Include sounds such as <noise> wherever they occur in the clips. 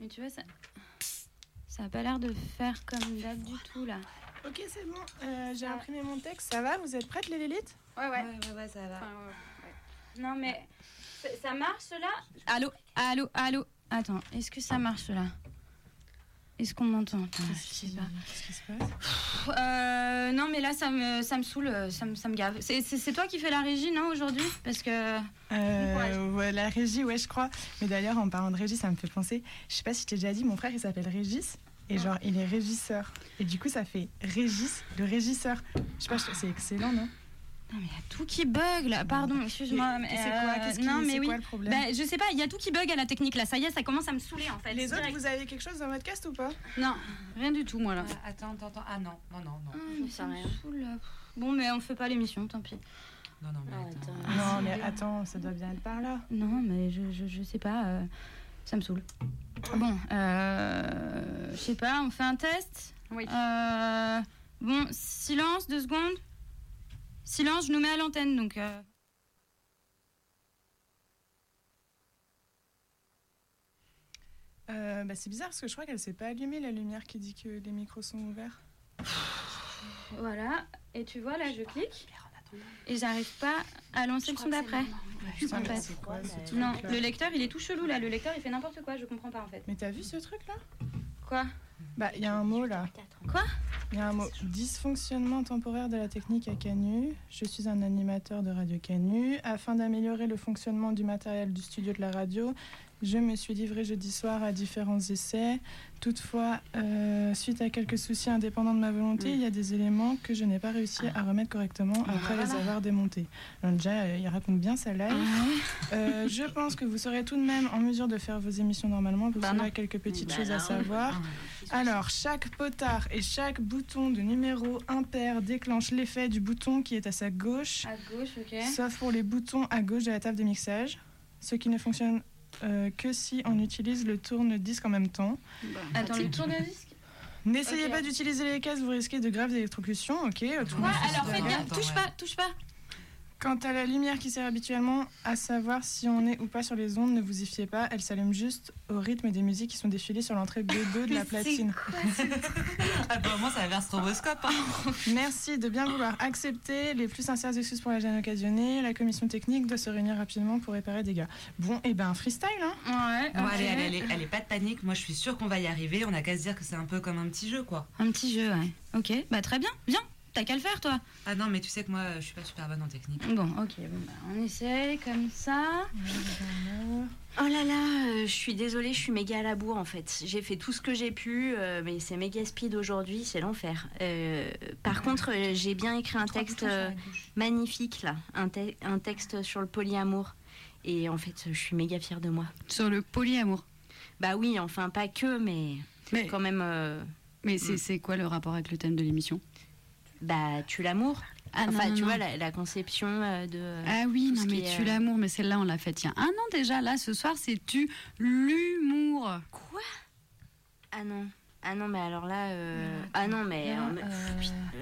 Mais tu vois, ça. Ça a pas l'air de faire comme d'hab du tout là. Ok, c'est bon. Euh, J'ai imprimé mon texte. Ça va Vous êtes prêtes, les Lilith Ouais, ouais. ouais, ouais, ça va. Enfin, ouais, ouais. Non, mais. ça- Ça marche là? Allô? Allô? Allô? Attends, est-ce que ça marche là? Est-ce qu'on m'entend. Qu'est-ce qui se passe euh, non, mais là, ça me, ça me saoule, euh, ça me, ça me gave. C'est- toi qui fais la régie, non, aujourd'hui? Parce que. Euh, ouais, la régie, ouais, je crois. Mais d'ailleurs, en parlant de régie, ça me fait penser. Je sais pas si je t'ai déjà dit, mon frère, il s'appelle Régis. Et genre, il est régisseur. Et du coup, ça fait Régis, le régisseur. Je sais pas, c'est excellent, non? Non, mais il y a tout qui bug là, pardon, excuse-moi. mais, c'est quoi? euh, Qu'est-ce qui- Non, mais oui. quoi le problème? Bah, je sais pas, il y a tout qui bug à la technique là. Ça y est, ça commence à me saouler en fait. Les autres, direct. vous avez quelque chose dans votre cast ou pas? Non, rien du tout, moi là. Ah, attends, attends, attends. Ah non, non, non, non. Ah, mais ça me saoule là. Bon, mais on fait pas l'émission, tant pis. Non, non, mais Ah, attends. attends. Non, mais attends, ça doit bien être par là. Non, mais je, je, je sais pas, euh, ça me saoule. Bon, euh, je sais pas, on fait un test? Oui. Euh, bon, silence, deux secondes. Silence, je nous mets à l'antenne, donc... euh, Euh, bah, c'est bizarre parce que je crois qu'elle s'est pas allumée la lumière qui dit que les micros sont ouverts. Voilà, et tu vois, là, je clique. Et j'arrive pas à lancer le son d'après. En fait. Non, le lecteur, il est tout chelou, là. Le lecteur, il fait n'importe quoi, je comprends pas, en fait. Mais t'as vu ce truc là Quoi? Bah, il y a un mot là. Quoi? Il y a un mot. Dysfonctionnement temporaire de la technique à Canu. Je suis un animateur de Radio Canu. Afin d'améliorer le fonctionnement du matériel du studio de la radio, je me suis livré jeudi soir à différents essais. Toutefois, euh, suite à quelques soucis indépendants de ma volonté, Mm. il y a des éléments que je n'ai pas réussi à remettre correctement après les avoir démontés. Alors déjà, euh, il raconte bien sa live. Euh, je pense que vous serez tout de même en mesure de faire vos émissions normalement. Bah cela, non. quelques petites Bah choses à savoir. Alors, chaque potard et chaque bouton de numéro impair déclenche l'effet du bouton qui est à sa gauche, À gauche, ok. sauf pour les boutons à gauche de la table de mixage, ce qui ne fonctionne euh, que si on utilise le tourne-disque en même temps. Attends, le tourne-disque? N'essayez pas d'utiliser les cases, vous risquez de graves électrocutions, ok euh, tout fait Alors, faites bien, touche ouais. pas, touche pas. Quant à la lumière qui sert habituellement à savoir si on est ou pas sur les ondes, ne vous y fiez pas, elle s'allume juste au rythme des musiques qui sont défilées sur l'entrée B2 de la platine. <laughs> Ah, bah, moi, ça a l'air stroboscope. Hein. <laughs> Merci de bien vouloir accepter les plus sincères excuses pour la gêne occasionnée. La commission technique doit se réunir rapidement pour réparer des dégâts. Bon, et ben freestyle, hein Ouais, Bon, allez, allez, allez, allez, pas de panique. Moi, je suis sûre qu'on va y arriver. On a qu'à se dire que c'est un peu comme un petit jeu, quoi. Un petit jeu, ouais. Ok, bah très bien, bien. T'as qu'à le faire, toi. Ah non, mais tu sais que moi, je suis pas super bonne en technique. Bon, ok, bon, bah, on essaye comme ça. Oh là là, euh, je suis désolée, je suis méga à la bourre en fait. J'ai fait tout ce que j'ai pu, euh, mais c'est méga speed aujourd'hui, c'est l'enfer. Euh, par contre, j'ai bien écrit un texte magnifique là, un, te- un texte sur le polyamour. Et en fait, je suis méga fière de moi. Sur le polyamour. Bah oui, enfin pas que, mais Mais, quand même, euh, mais c'est c'est quoi le rapport avec le thème de l'émission? Bah tu l'amour. Ah enfin, non, tu non. vois la, la conception euh, de. Ah oui, non mais est, tu euh, l'amour, mais celle-là on l'a faite il y a un an déjà. Là, ce soir, c'est tu l'humour. Quoi? Ah non. Ah non, mais alors là. euh, Ah non, mais. euh, Non,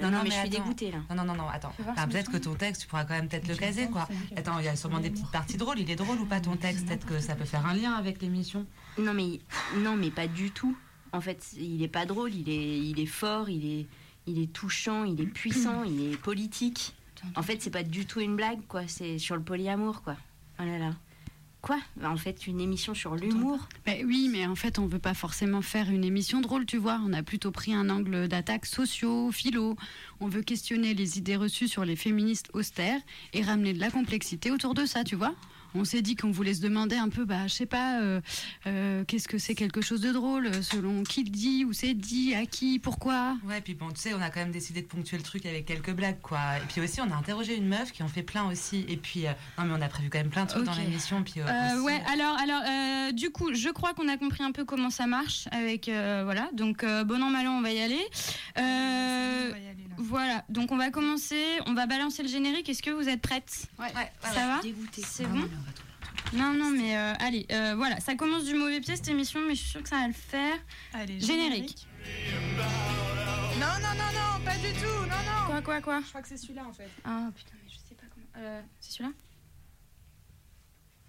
Non, non, mais, mais je suis attends. dégoûtée là. Non, non, non, non, attends. Enfin, peut-être que ton texte, tu pourras quand même peut-être le caser, quoi. Attends, il y a sûrement des petites parties drôles. Il est drôle ou pas ton texte? Peut-être que ça peut faire un lien avec l'émission? Non mais non mais pas du tout. En fait, il est pas drôle, il est il est fort, il est il est touchant, il est puissant, il est politique. En fait, c'est pas du tout une blague quoi, c'est sur le polyamour quoi. Oh là là. Quoi? Bah, En fait, une émission sur l'humour. Ben oui, mais en fait, on veut pas forcément faire une émission drôle, tu vois. On a plutôt pris un angle d'attaque sociaux, philo. On veut questionner les idées reçues sur les féministes austères et ramener de la complexité autour de ça, tu vois. On s'est dit qu'on voulait se demander un peu, bah, je sais pas, euh, euh, qu'est-ce que c'est quelque chose de drôle, euh, selon qui le dit, où c'est dit, à qui, pourquoi. Ouais, puis bon, tu sais, on a quand même décidé de ponctuer le truc avec quelques blagues, quoi. Et puis aussi, on a interrogé une meuf qui en fait plein aussi. Et puis, euh, non, mais on a prévu quand même plein de trucs dans l'émission. Puis, euh, Euh, aussi- ouais, alors, alors euh, du coup, je crois qu'on a compris un peu comment ça marche avec, euh, voilà, donc euh, bon an, mal an, on va y aller. Euh, On va y aller, là. voilà, donc on va commencer, on va balancer le générique. Est-ce que vous êtes prêtes Ouais, ouais, Ça ouais. va? C'est Non, bon Non, non, mais euh, allez, euh, voilà, ça commence du mauvais pied cette émission, mais je suis sûre que ça va le faire. Allez, Générique. Non, non, non, non, pas du tout, non, non. Quoi, quoi, quoi Je crois que c'est celui-là en fait. Ah putain, mais je sais pas comment. Euh, c'est celui-là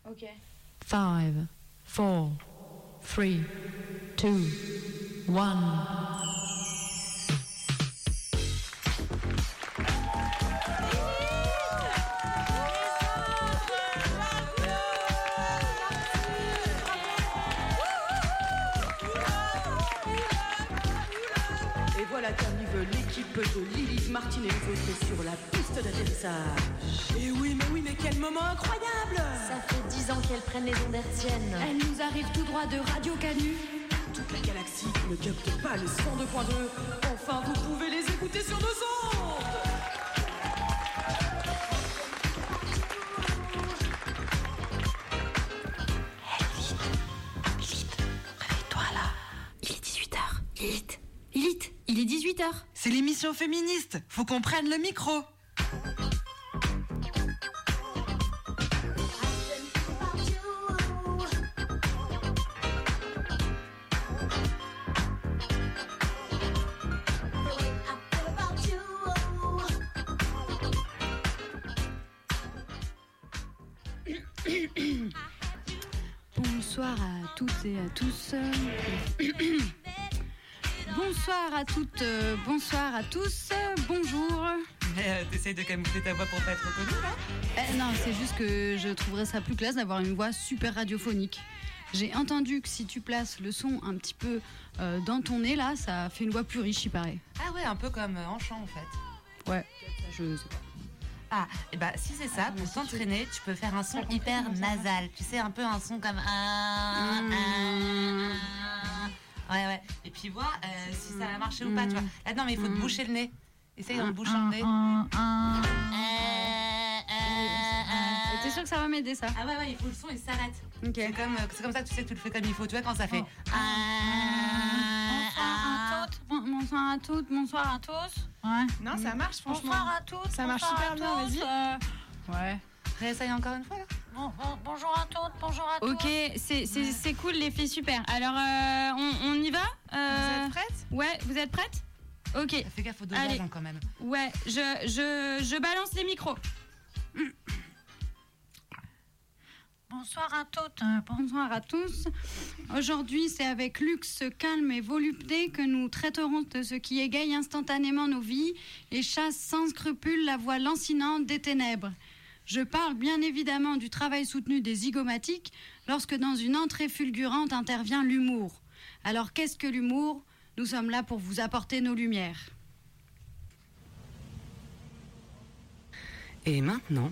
Ok. Five, four, 3, 2, 1. De Lilith Martinet sur la piste d'atterrissage. Et oui, mais oui, mais quel moment incroyable Ça fait dix ans qu'elle prennent les ondes hertziennes. Elle nous arrive tout droit de Radio Canu. Toute la galaxie ne capte pas les 102.2. Enfin, vous pouvez les écouter sur nos ondes réveille-toi là. Il est 18h. Lilith, Lilith, il est 18h. C'est l'émission féministe. Faut qu'on prenne le micro. À tous, bonjour. Euh, T'essayes de camoufler ta voix pour pas être reconnue là Eh, Non, c'est juste que je trouverais ça plus classe d'avoir une voix super radiophonique. J'ai entendu que si tu places le son un petit peu euh, dans ton nez là, ça fait une voix plus riche, il paraît. Ah ouais, un peu comme euh, en chant en fait. Ouais, je sais pas. Ah, et bah si c'est ça, pour t'entraîner, tu peux faire un son hyper nasal. Tu sais, un peu un son comme. Mmh. Ouais, ouais. Et puis voir euh, si ça a marché ou pas, tu vois. Là, non, mais il faut te boucher le nez. Essaye en te bouchant le nez. Et T'es sûr que ça va m'aider ça Ah ouais, ouais, il faut le son, il s'arrête. Ok. C'est comme, euh, c'est comme ça que tu sais que tu le fais comme il faut. Tu vois, quand ça fait. Bonsoir à toutes, bon- bonsoir à toutes, bonsoir à tous. Ouais. Non, ça marche franchement. Bonsoir à toutes. Ça marche super bien, vas-y. euh, Ouais. Réessaye encore une fois là. Bon, bon, bonjour à toutes, bonjour à tous. Ok, c'est cool les filles, super. Alors, euh, on, on y va Vous Euh, êtes prêtes? Ouais, vous êtes prêtes? Ok, Fais gaffe au dosage Allez. quand même. ouais, je, je, je balance les micros. Bonsoir à toutes. Bonsoir à tous. Aujourd'hui, c'est avec luxe, calme et volupté que nous traiterons de ce qui égaye instantanément nos vies et chasse sans scrupule la voix lancinante des ténèbres. Je parle bien évidemment du travail soutenu des zygomatiques lorsque dans une entrée fulgurante intervient l'humour. Alors qu'est-ce que l'humour? Nous sommes là pour vous apporter nos lumières. Et maintenant,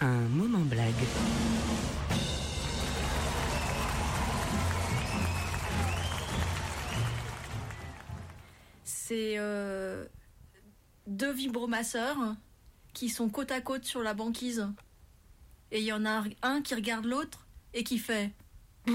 un moment blague. C'est euh, deux vibromasseurs qui sont côte à côte sur la banquise. Et il y en a un qui regarde l'autre et qui fait. <laughs>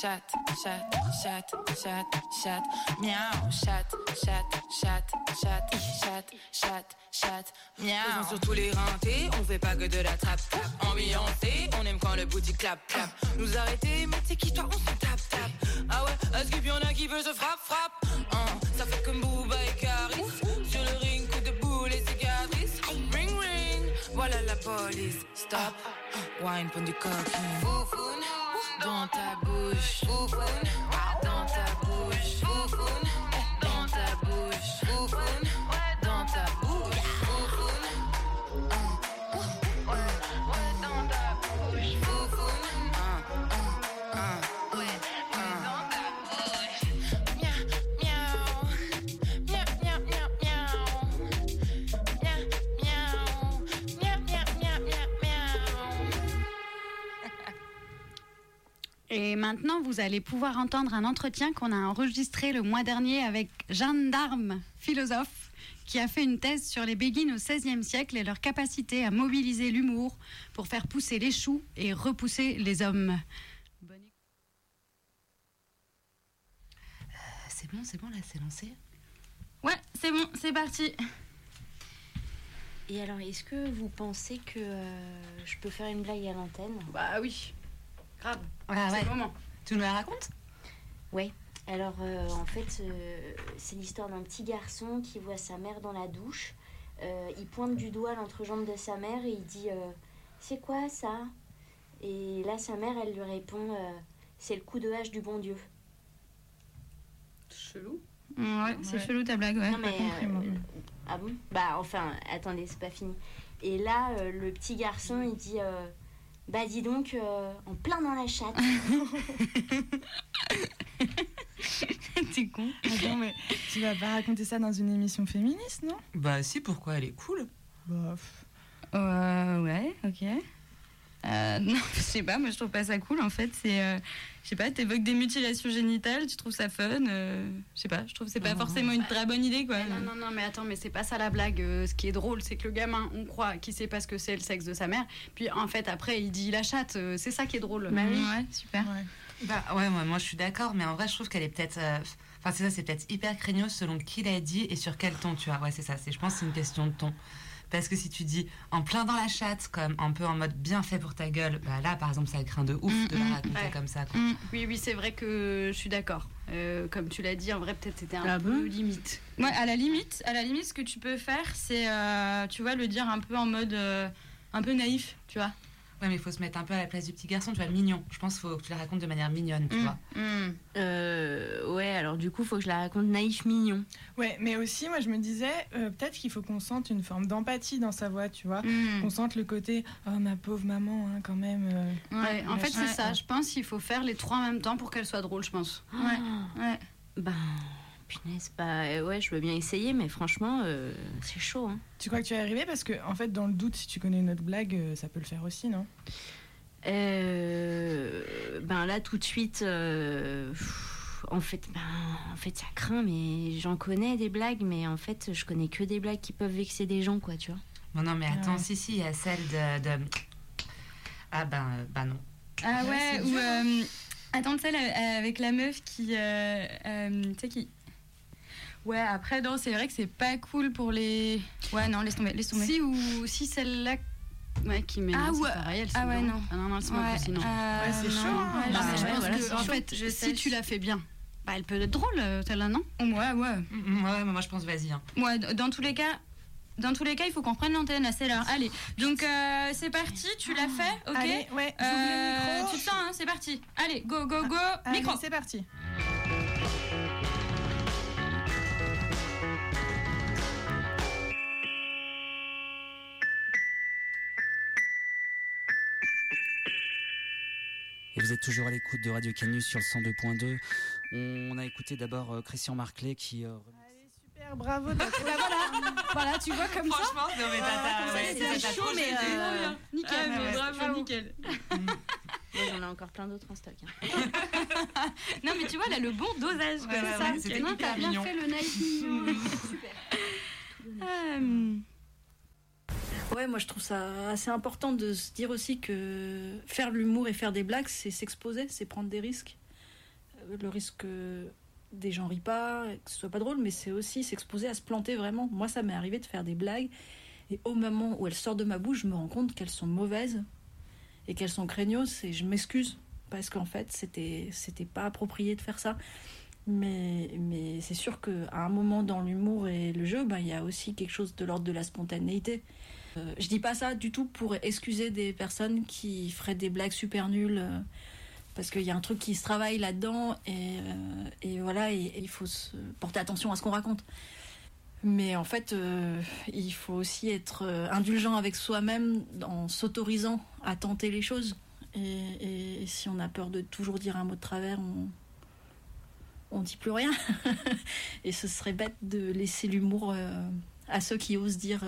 chat, chat, chat, chat, chat, chat, miaou, chat, chat, chat, chat, chat, chat, chat, miaou. Sur tous les rintés, on fait pas que de la trappe, trappe. Ambiancé, on aime quand le boutique clap, clap. Nous arrêter, mais c'est qui toi, on se tape, tape. Ah ouais, est-ce qu'il y en a qui veut se frappe, frappe? Hein, ça fait comme Booba et Caris. Sur le ring, coup de boule et cicatrices. Ring, ring, voilà la police. Stop, wine, pon du coquin. Dans ta bouche. Foufoune, Et maintenant, vous allez pouvoir entendre un entretien qu'on a enregistré le mois dernier avec Jeanne d'Armes, philosophe, qui a fait une thèse sur les béguines au XVIe siècle et leur capacité à mobiliser l'humour pour faire pousser les choux et repousser les hommes. C'est bon, c'est bon, là, c'est lancé. Ouais, c'est bon, c'est parti. Et alors, est-ce que vous pensez que euh, je peux faire une blague à l'antenne? Bah oui, grave. Ah C'est ouais. le moment. Tu nous la racontes Ouais. Alors, euh, en fait, euh, c'est l'histoire d'un petit garçon qui voit sa mère dans la douche. Euh, il pointe du doigt l'entrejambe de sa mère et il dit euh, C'est quoi ça? Et là, sa mère, elle lui répond euh, C'est le coup de hache du bon Dieu. Chelou. Ouais, c'est Ouais. chelou ta blague, ouais. Non, mais. compris, euh, ah bon? Bah, enfin, attendez, c'est pas fini. Et là, euh, le petit garçon, il dit euh, Bah, dis donc, euh, en plein dans la chatte. <laughs> T'es con. Attends, mais tu vas pas raconter ça dans une émission féministe, non? Bah si, pourquoi? Elle est cool. Bah, pff, Euh, ouais, ok. Euh, <laughs> non, je sais pas, moi je trouve pas ça cool en fait. C'est, euh, je sais pas, t'évoques des mutilations génitales, tu trouves ça fun. euh, je sais pas, je trouve que c'est pas Non. forcément une très bonne idée quoi. Non, non, non, mais attends, mais c'est pas ça la blague. Euh, ce qui est drôle, c'est que le gamin, on croit qu'il sait pas ce que c'est le sexe de sa mère. Puis en fait, après, il dit la chatte. euh, C'est ça qui est drôle. Bah oui. Ouais, super. ouais. Bah ouais, moi, moi je suis d'accord, mais en vrai, je trouve qu'elle est peut-être. euh, Enfin, c'est ça, c'est peut-être hyper craignos selon qui l'a dit et sur quel ton, tu vois. Ouais, c'est ça. C'est, je pense que c'est une question de ton. Parce que si tu dis en plein dans la chatte, comme un peu en mode bien fait pour ta gueule, bah là, par exemple, ça craint de ouf Mm, de la mm, raconter ouais. comme ça. Quoi. Mm. Oui, oui, c'est vrai que je suis d'accord. Euh, comme tu l'as dit, en vrai, peut-être c'était un Ah peu bon limite. Ouais, à la limite, à la limite, ce que tu peux faire, c'est, euh, tu vois, le dire un peu en mode, euh, un peu naïf, tu vois. Ouais, mais il faut se mettre un peu à la place du petit garçon, tu vois, mignon. Je pense qu'il faut que tu la racontes de manière mignonne, tu Mm, vois. mm. Euh, ouais, alors du coup, faut que je la raconte naïf mignon. Ouais, mais aussi, moi, je me disais, euh, peut-être qu'il faut qu'on sente une forme d'empathie dans sa voix, tu vois. Mm. Qu'on sente le côté, oh, ma pauvre maman, hein, quand même. euh. Ouais, en fait, Ouais. c'est ça. Je pense qu'il faut faire les trois en même temps pour qu'elle soit drôle, je pense. Ouais, ouais. Ben, punaise, bah euh, ouais, je veux bien essayer, mais franchement, euh, c'est chaud. Hein. Tu crois que tu vas y arriver Parce que, en fait, dans le doute, si tu connais une autre blague, euh, ça peut le faire aussi, non? Euh, ben là, tout de suite, euh, pff, en fait, ben, en fait, ça craint, mais j'en connais des blagues, mais en fait, je connais que des blagues qui peuvent vexer des gens, quoi, tu vois. Non, non, mais attends, Ouais. si, si, il y a celle de. de- Ah, ben, bah non. Ah Ouais, ouais, ou euh, attends celle avec la meuf qui, euh, euh, tu sais qui. Ouais, après non, c'est vrai que c'est pas cool pour les. Ouais, non, laisse tomber, laisse tomber. Si ou si celle-là. Ouais, qui met. Ah c'est ouais. pareil, elle Ah se ouais, non. Ah non, non, Ouais, pas sinon. euh, Ouais, c'est chaud, hein. ouais, je pas. pense voilà, que, c'est en chaud. fait, Je si sais. tu la fais bien, bah, elle peut être drôle, euh, celle-là, non? Ouais, ouais. Mm, Ouais, mais moi je pense, vas-y. Hein. Ouais, dans tous les cas. Dans tous les cas, il faut qu'on prenne l'antenne, là, c'est l'heure. Allez, donc euh, c'est parti, tu l'as fait, ok? Allez, ouais, Euh, le micro. Tu te sens, hein, c'est parti. Allez, go, go, go, Allez, micro. c'est parti. Vous êtes toujours à l'écoute de Radio Canus sur le 102.2. On a écouté d'abord euh, Christian Marclay qui. euh, Super, bravo. t'as trop- <laughs> Voilà, tu vois comme ça. Franchement, non, mais t'as- ouais, chaud, mais, euh, Nickel, Ah, mais ouais. bravo, nickel. <laughs> Moi, j'en ai encore plein d'autres en stock. hein. <laughs> Non, mais tu vois, là, le bon dosage, Ouais, c'est ça. Non, t'as bien fait le naïf mignon. Euh, Ouais, moi je trouve ça assez important de se dire aussi que faire l'humour et faire des blagues, c'est s'exposer, c'est prendre des risques. Euh, Le risque que des gens rient pas, que ce soit pas drôle, mais c'est aussi s'exposer à se planter vraiment. Moi, ça m'est arrivé de faire des blagues et au moment où elles sortent de ma bouche, je me rends compte qu'elles sont mauvaises et qu'elles sont craignos et je m'excuse parce qu'en fait, c'était c'était pas approprié de faire ça. Mais, mais c'est sûr qu'à un moment dans l'humour et le jeu, ben, il y a aussi quelque chose de l'ordre de la spontanéité. Euh, je dis pas ça du tout pour excuser des personnes qui feraient des blagues super nulles, euh, parce qu'il y a un truc qui se travaille là-dedans, et, euh, voilà, et, il faut porter attention à ce qu'on raconte. Mais en fait, euh, il faut aussi être indulgent avec soi-même en s'autorisant à tenter les choses. Et, si on a peur de toujours dire un mot de travers, on on dit plus rien. <laughs> et ce serait bête de laisser l'humour à ceux qui osent dire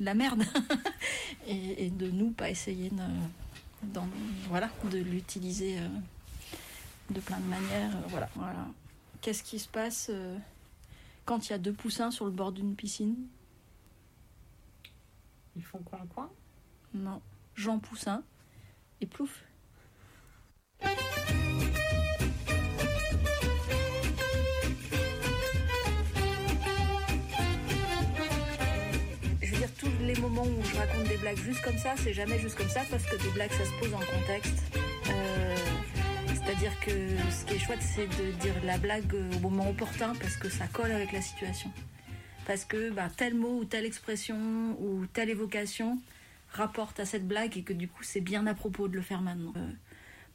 la merde. <laughs> et, et de nous pas essayer de, d'en- voilà, de l'utiliser euh, de plein de manières. euh, voilà, voilà. Qu'est-ce qui se passe euh, quand il y a deux poussins sur le bord d'une piscine? Ils font quoi quoi Non. Jean Poussin et plouf. Les moments où je raconte des blagues juste comme ça, c'est jamais juste comme ça parce que des blagues, ça se pose en contexte. Euh, C'est-à-dire que ce qui est chouette, c'est de dire la blague au moment opportun parce que ça colle avec la situation. Parce que bah, tel mot ou telle expression ou telle évocation rapporte à cette blague et que du coup, c'est bien à propos de le faire maintenant. Euh,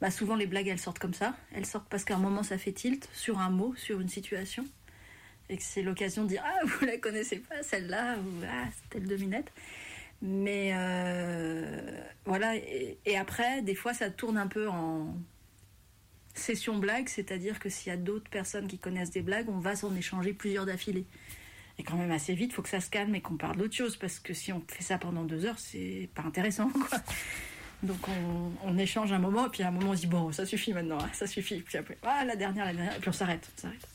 bah, souvent, les blagues, elles sortent comme ça. Elles sortent parce qu'à un moment, ça fait tilt sur un mot, sur une situation et que c'est l'occasion de dire ah vous la connaissez pas celle-là ou ah telle devinette. Mais euh, voilà et, après des fois ça tourne un peu en session blague c'est-à-dire que s'il y a d'autres personnes qui connaissent des blagues on va s'en échanger plusieurs d'affilée. Et quand même assez vite faut que ça se calme et qu'on parle d'autre chose parce que si on fait ça pendant deux heures c'est pas intéressant <laughs> quoi. Donc on, échange un moment puis à un moment on se dit bon ça suffit maintenant hein, ça suffit puis après ah la dernière la dernière et puis on s'arrête on s'arrête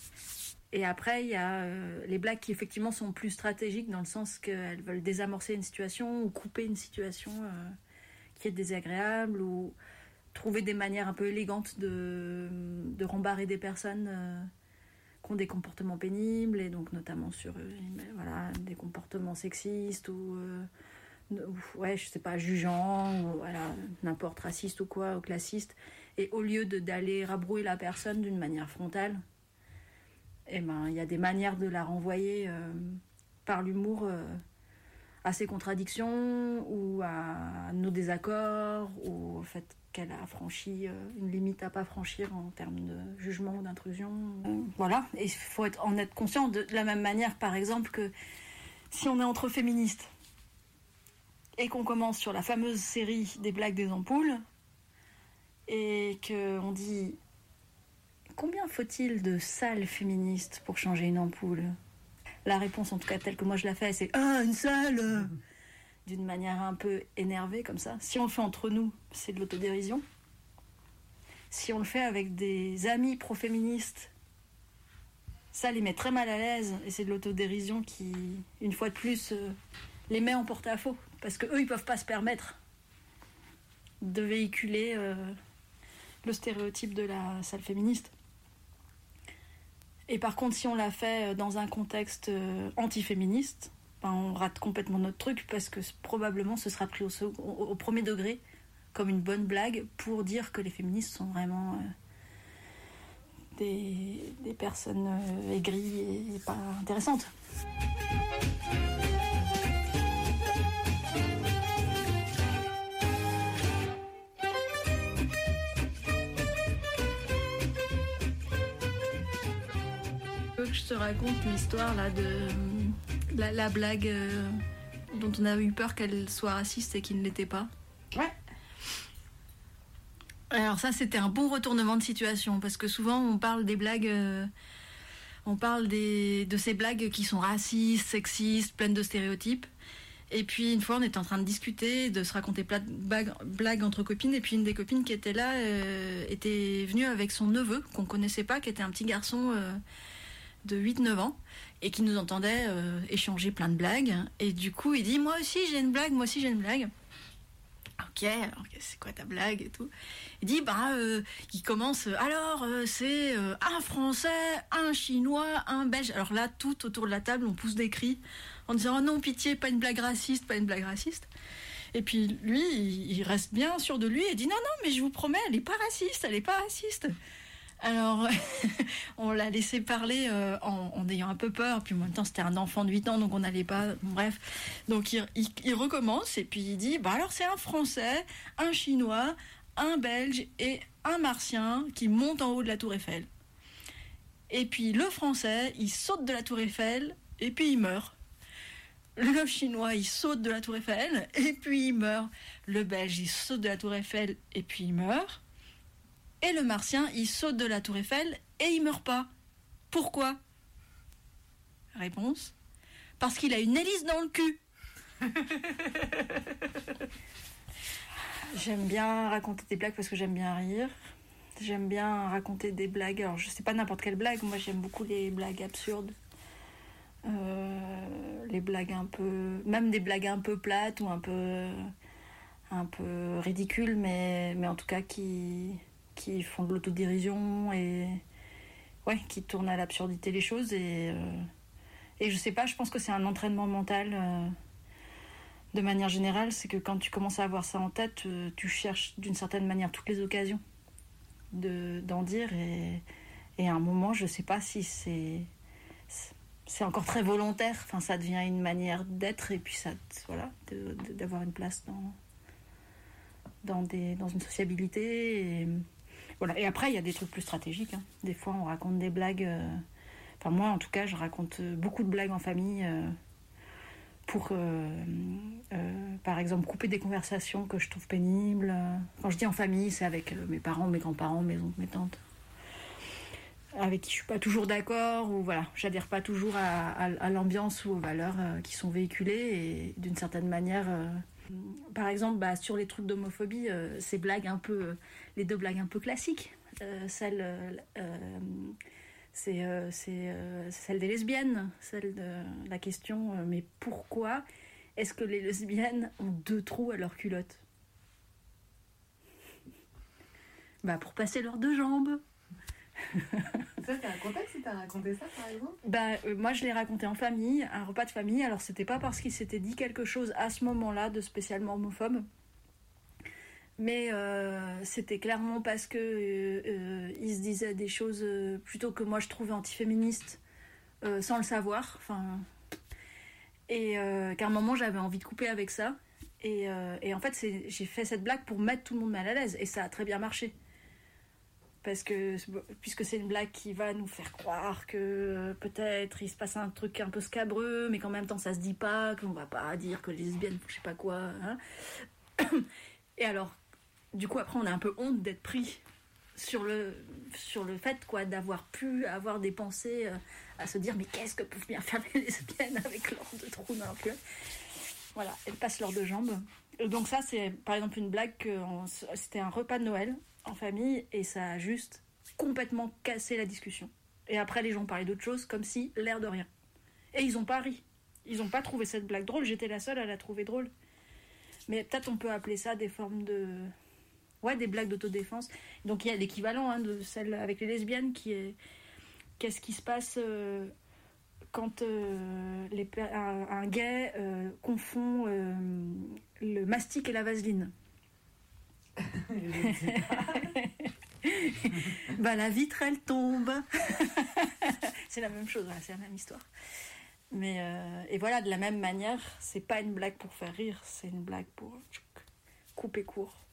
et après, il y a euh, les blagues qui effectivement sont plus stratégiques dans le sens qu'elles veulent désamorcer une situation ou couper une situation euh, qui est désagréable ou trouver des manières un peu élégantes de, de rembarrer des personnes euh, qui ont des comportements pénibles et donc notamment sur voilà, des comportements sexistes ou, ou, ouais, je sais pas, jugeants voilà, n'importe raciste ou quoi, ou classiste. Et au lieu d'aller rabrouer la personne d'une manière frontale, eh ben, il y a des manières de la renvoyer euh, par l'humour euh, à ses contradictions ou à nos désaccords ou au fait qu'elle a franchi euh, une limite à pas franchir en termes de jugement ou d'intrusion. Voilà, et il faut être, en être conscient de, de la même manière, par exemple, que si on est entre féministes et qu'on commence sur la fameuse série des blagues des ampoules et qu'on dit Combien faut-il de salles féministes pour changer une ampoule? La réponse, en tout cas telle que moi je la fais, c'est Ah, une salle D'une manière un peu énervée comme ça. Si on le fait entre nous, c'est de l'autodérision. Si on le fait avec des amis pro-féministes, ça les met très mal à l'aise et c'est de l'autodérision qui, une fois de plus, euh, les met en porte-à-faux. Parce qu'eux, ils peuvent pas se permettre de véhiculer euh, le stéréotype de la salle féministe. Et par contre, si on l'a fait euh, dans un contexte euh, antiféministe, ben, on rate complètement notre truc parce que probablement ce sera pris au, premier degré comme une bonne blague pour dire que les féministes sont vraiment euh, des, des personnes aigries et pas intéressantes. Je te raconte l'histoire là de la, la blague euh, dont on a eu peur qu'elle soit raciste et qu'il ne l'était pas. Ouais. Alors ça c'était un bon retournement de situation parce que souvent on parle des blagues euh, on parle des, de ces blagues qui sont racistes, sexistes, pleines de stéréotypes. Et puis une fois on était en train de discuter, de se raconter plein de blagues, blagues entre copines et puis une des copines qui était là euh, était venue avec son neveu qu'on connaissait pas qui était un petit garçon euh, de 8-9 ans et qui nous entendait euh, échanger plein de blagues. Et du coup, il dit Moi aussi, j'ai une blague, moi aussi, j'ai une blague. Ok, alors c'est quoi ta blague et tout Il dit Bah, euh, il commence Alors, euh, c'est euh, un Français, un Chinois, un Belge. Alors là, tout autour de la table, on pousse des cris en disant Oh non, pitié, pas une blague raciste, pas une blague raciste. Et puis lui, il reste bien sûr de lui et dit Non, non, mais je vous promets, elle n'est pas raciste, elle n'est pas raciste. Alors, <laughs> on l'a laissé parler euh, en, ayant un peu peur. Puis en même temps, c'était un enfant de 8 ans, donc on n'allait pas. Bref. Donc, il, il- il recommence et puis il dit Bah, alors, c'est un Français, un Chinois, un Belge et un Martien qui monte en haut de la Tour Eiffel. Et puis, le Français, il saute de la Tour Eiffel et puis il meurt. Le Chinois, il saute de la Tour Eiffel et puis il meurt. Le Belge, il saute de la Tour Eiffel et puis il meurt. Et le martien, il saute de la tour Eiffel et il meurt pas. Pourquoi? Réponse. Parce qu'il a une hélice dans le cul. j'aime bien raconter des blagues parce que j'aime bien rire. J'aime bien raconter des blagues. Alors, je sais pas n'importe quelle blague. Moi, j'aime beaucoup les blagues absurdes. Euh, les blagues un peu. Même des blagues un peu plates ou un peu. un peu ridicules, mais en tout cas qui qui font de l'autodérision et ouais, qui tournent à l'absurdité les choses et euh, et je sais pas, je pense que c'est un entraînement mental euh, de manière générale, c'est que quand tu commences à avoir ça en tête, euh, tu cherches d'une certaine manière toutes les occasions de d'en dire et et à un moment, je sais pas si c'est c'est encore très volontaire, enfin ça devient une manière d'être et puis ça voilà, d'avoir une place dans dans, des, dans une sociabilité. Et après, il y a des trucs plus stratégiques. hein. Des fois, on raconte des blagues. euh, Enfin, moi, en tout cas, je raconte euh, beaucoup de blagues en famille euh, pour, par exemple, couper des conversations que je trouve pénibles. Quand je dis en famille, c'est avec mes parents, mes grands-parents, mes oncles, mes tantes avec qui je suis pas toujours d'accord ou voilà j'adhère pas toujours à, l'ambiance ou aux valeurs qui sont véhiculées et d'une certaine manière par exemple bah, sur les trucs d'homophobie ces blagues un peu les deux blagues un peu classiques. Euh, celle euh, euh, c'est euh, euh, celle des lesbiennes celle de la question euh, mais pourquoi est-ce que les lesbiennes ont deux trous à leur culotte? Bah pour passer leurs deux jambes. <laughs> Ça, c'est un contexte si t'as raconté ça, par exemple? Bah, moi, je l'ai raconté en famille, un repas de famille. Alors, c'était pas parce qu'il s'était dit quelque chose à ce moment-là de spécialement homophobe, mais euh, c'était clairement parce que euh, euh, il se disait des choses plutôt que moi je trouvais antiféministes sans le savoir. Enfin, et qu'à un moment j'avais envie de couper avec ça. Et, et en fait, j'ai fait cette blague pour mettre tout le monde mal à l'aise, et ça a très bien marché parce que puisque c'est une blague qui va nous faire croire que peut-être il se passe un truc un peu scabreux, mais qu'en même temps ça se dit pas, qu'on va pas dire que les lesbiennes, je sais pas quoi. hein. <coughs> Et alors, du coup après on a un peu honte d'être pris sur le sur le fait quoi d'avoir pu avoir des pensées euh, à se dire mais qu'est-ce que peuvent bien faire les lesbiennes avec leurs deux trous dans leur culotte voilà elles passent leurs deux jambes. Donc ça c'est par exemple une blague que c'était un repas de Noël en famille et ça a juste complètement cassé la discussion. Et après les gens parlaient d'autre chose comme si l'air de rien. Et ils ont pas ri. Ils ont pas trouvé cette blague drôle. J'étais la seule à la trouver drôle. Mais peut-être on peut appeler ça des formes de ouais des blagues d'autodéfense. Donc il y a l'équivalent hein, de celle avec les lesbiennes qui est qu'est-ce qui se passe euh, quand euh, les un, un gay euh, confond le mastic et la vaseline. <laughs> Bah la vitre elle tombe. <laughs> C'est la même chose voilà, c'est la même histoire. Mais et voilà de la même manière c'est pas une blague pour faire rire c'est une blague pour couper court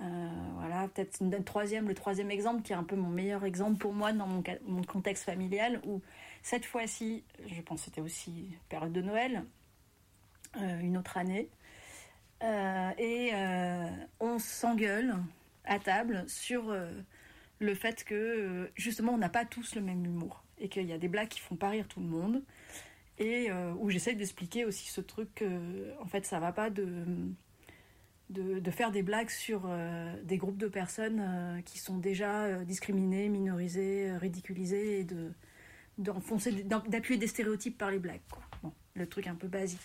Euh, voilà, peut-être une, troisième, le troisième exemple qui est un peu mon meilleur exemple pour moi dans mon, contexte familial où cette fois-ci, je pense que c'était aussi période de Noël, euh, une autre année, euh, et on s'engueule à table sur le fait que justement on n'a pas tous le même humour et qu'il y a des blagues qui font pas rire tout le monde et où j'essaie d'expliquer aussi ce truc en fait ça va pas de de, faire des blagues sur euh, des groupes de personnes euh, qui sont déjà euh, discriminées, minorisées, ridiculisées, et de, d'enfoncer, d'en- d'appuyer des stéréotypes par les blagues. Bon, le truc un peu basique.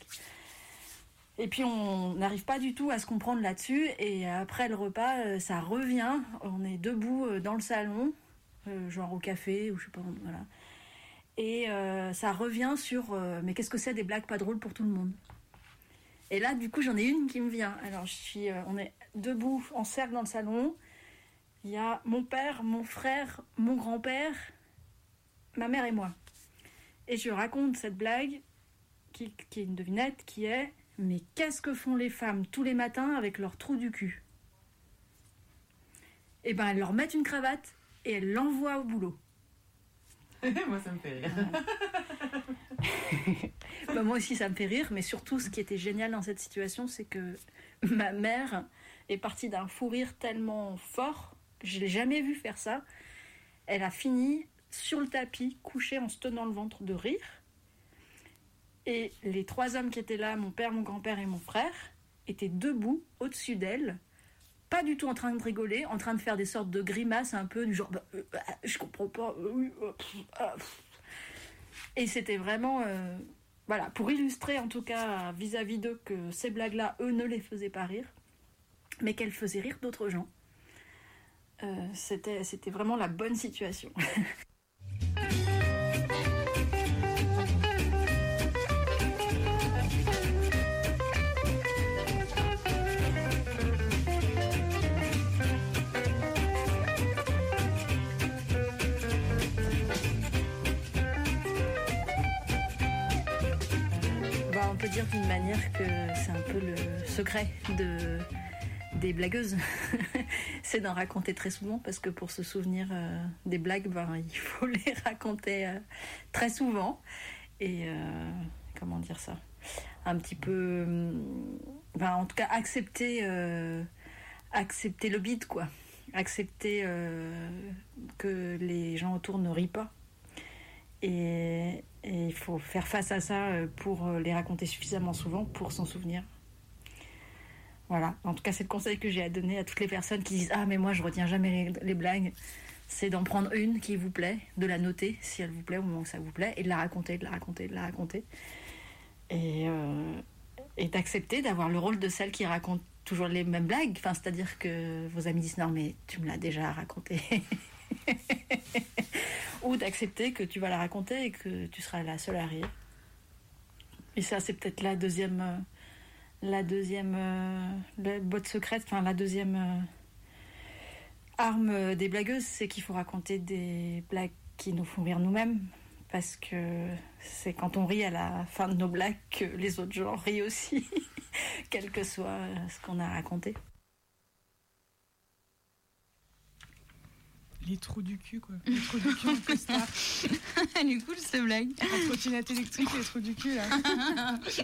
Et puis on n'arrive pas du tout à se comprendre là-dessus. Et après le repas, ça revient. On est debout dans le salon, genre au café ou je sais pas, voilà. Et ça revient sur mais qu'est-ce que c'est des blagues pas drôles pour tout le monde? Et là, du coup, j'en ai une qui me vient. Alors, je suis, euh, on est debout en cercle dans le salon. Il y a mon père, mon frère, mon grand-père, ma mère et moi. Et je raconte cette blague qui, qui est une devinette qui est mais qu'est-ce que font les femmes tous les matins avec leur trou du cul? Eh ben, elles leur mettent une cravate et elles l'envoient au boulot. <laughs> Moi, ça me fait rire. Bah, moi aussi, ça me fait rire, mais surtout, ce qui était génial dans cette situation, c'est que ma mère est partie d'un fou rire tellement fort, je l'ai jamais vu faire ça. Elle a fini sur le tapis, couchée en se tenant le ventre de rire. Et les trois hommes qui étaient là, mon père, mon grand-père et mon frère, étaient debout au-dessus d'elle, pas du tout en train de rigoler, en train de faire des sortes de grimaces un peu du genre bah, euh, ah, je comprends pas, euh, euh, ah. Et c'était vraiment euh, voilà, pour illustrer en tout cas vis-à-vis d'eux que ces blagues-là, eux, ne les faisaient pas rire, mais qu'elles faisaient rire d'autres gens. Euh, c'était, c'était vraiment la bonne situation. <laughs> dire d'une manière que c'est un peu le secret de, des blagueuses. <laughs> c'est d'en raconter très souvent parce que pour se souvenir euh, des blagues, ben, <laughs> il faut les raconter euh, très souvent. Et euh, comment dire ça? Un petit peu. hum, ben, en tout cas, accepter, accepter le bide, quoi. Accepter que les gens autour ne rient pas. Et, il faut faire face à ça euh, pour euh, les raconter suffisamment souvent pour s'en souvenir. Voilà, en tout cas, c'est le conseil que j'ai à donner à toutes les personnes qui disent Ah, mais moi, je retiens jamais les, blagues. C'est d'en prendre une qui vous plaît, de la noter si elle vous plaît au moment où ça vous plaît, et de la raconter, de la raconter, de la raconter. Et, euh, et d'accepter d'avoir le rôle de celle qui raconte toujours les mêmes blagues. Enfin, c'est-à-dire que vos amis disent Non, mais tu me l'as déjà raconté. <laughs> <laughs> Ou d'accepter que tu vas la raconter et que tu seras la seule à rire. Et ça, c'est peut-être la deuxième, euh, la deuxième euh, la secrète, enfin la deuxième euh, arme des blagueuses, c'est qu'il faut raconter des blagues qui nous font rire nous-mêmes. Parce que c'est quand on rit à la fin de nos blagues que les autres gens rient aussi, <laughs> quel que soit ce qu'on a raconté. Les trous du cul, quoi. Les trous du cul en costard. <laughs> Elle est cool, cette blague. En trottinette électrique, les trous du cul, là. <laughs>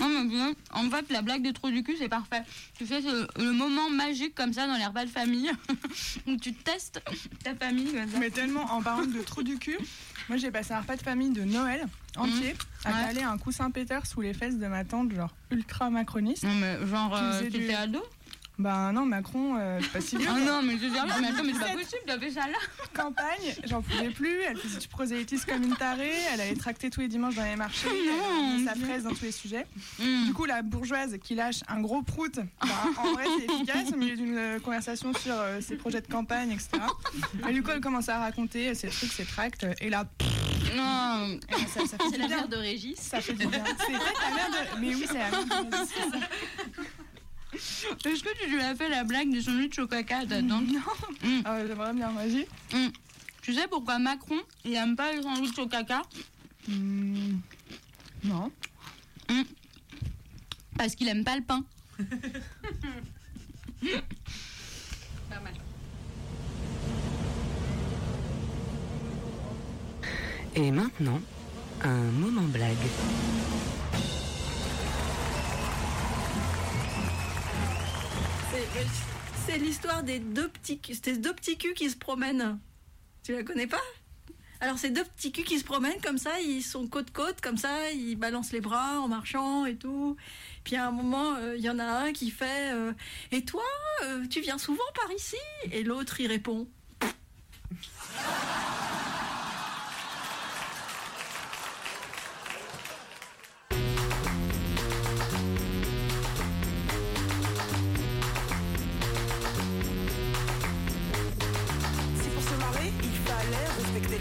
Non, mais bien, en fait, la blague des trous du cul, c'est parfait. Tu fais ce- le moment magique comme ça dans les repas de famille <laughs> où tu testes ta famille. Comme ça. Mais tellement, en parlant de trous du cul, moi j'ai passé un repas de famille de Noël entier à Ouais. caler un coussin péter sous les fesses de ma tante, genre ultra macroniste. Non, mais genre, euh, faisait du- ado? Bah non, Macron, euh, pas si <laughs> vieux. Ah non, mais je veux dire, mais attends, mais c'est pas 2017, possible, t'as fait ça là <laughs> Campagne, j'en pouvais plus, elle faisait du prosélytisme comme une tarée, elle allait tracter tous les dimanches dans les marchés, Non, elle sa fraise dans tous les sujets. Mm. Du coup, la bourgeoise qui lâche un gros prout, bah, en vrai c'est efficace au milieu d'une euh, conversation sur euh, ses projets de campagne, etc. Et du coup, elle commence à raconter ses trucs, ses tracts, et là, Non, là, ça, ça fait C'est la mère de Régis. Ça fait du bien. C'est peut-être la mère de. Mais oui, c'est la mère de. ça. <laughs> <laughs> est-ce que tu lui as fait la blague des sandwichs au caca à ta tante Non. Ah ouais, J'aimerais bien, vas-y. Mm. Tu sais pourquoi Macron, il aime pas les sandwichs au caca Hmm, Non. Parce qu'il aime pas le pain. <laughs> Pas mal. Et maintenant, un moment blague. C'est- l'histoire des deux petits culs. Deux petits culs qui se promènent. Tu la connais pas? Alors, c'est deux petits culs qui se promènent comme ça, ils sont côte-côte, comme ça, ils balancent les bras en marchant et tout. Puis à un moment, euh, il y en a un qui fait euh, Et toi, euh, tu viens souvent par ici? Et l'autre, il répond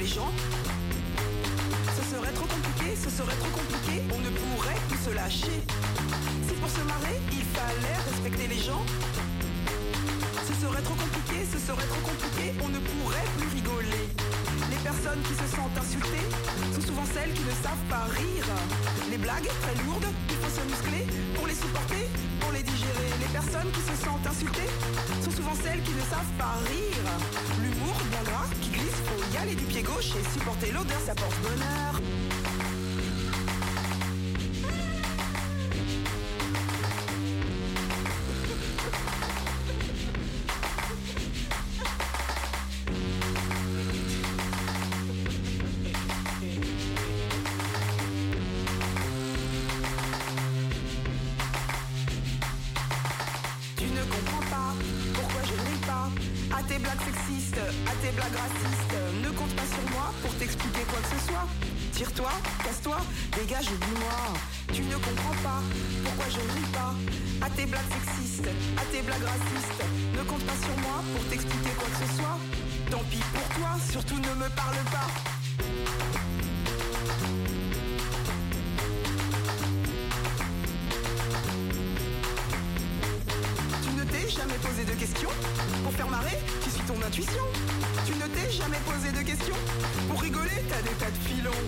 Ce serait trop compliqué, ce serait trop compliqué, on ne pourrait plus se lâcher. Si pour se marrer, il fallait respecter les gens. Ce serait trop compliqué, ce serait trop compliqué, on ne pourrait plus rigoler. Les personnes qui se sentent insultées sont souvent celles qui ne savent pas rire. Les blagues très lourdes, il faut se muscler pour les supporter, pour les digérer. Les personnes qui se sentent insultées sont souvent celles qui ne savent pas rire. L'humour bien gras qui glisse, faut y aller du pied gauche et supporter l'odeur, ça porte bonheur. À tes blagues sexistes, à tes blagues racistes. Ne compte pas sur moi pour t'expliquer quoi que ce soit. Tire-toi, casse-toi, dégage, oublie-moi. Tu ne comprends pas pourquoi je ne ris pas à tes blagues sexistes, à tes blagues racistes. Ne compte pas sur moi pour t'expliquer quoi que ce soit. Tant pis pour toi, surtout ne me parle pas. Tu ne t'es jamais posé de questions Pour rigoler, t'as des tas de filons.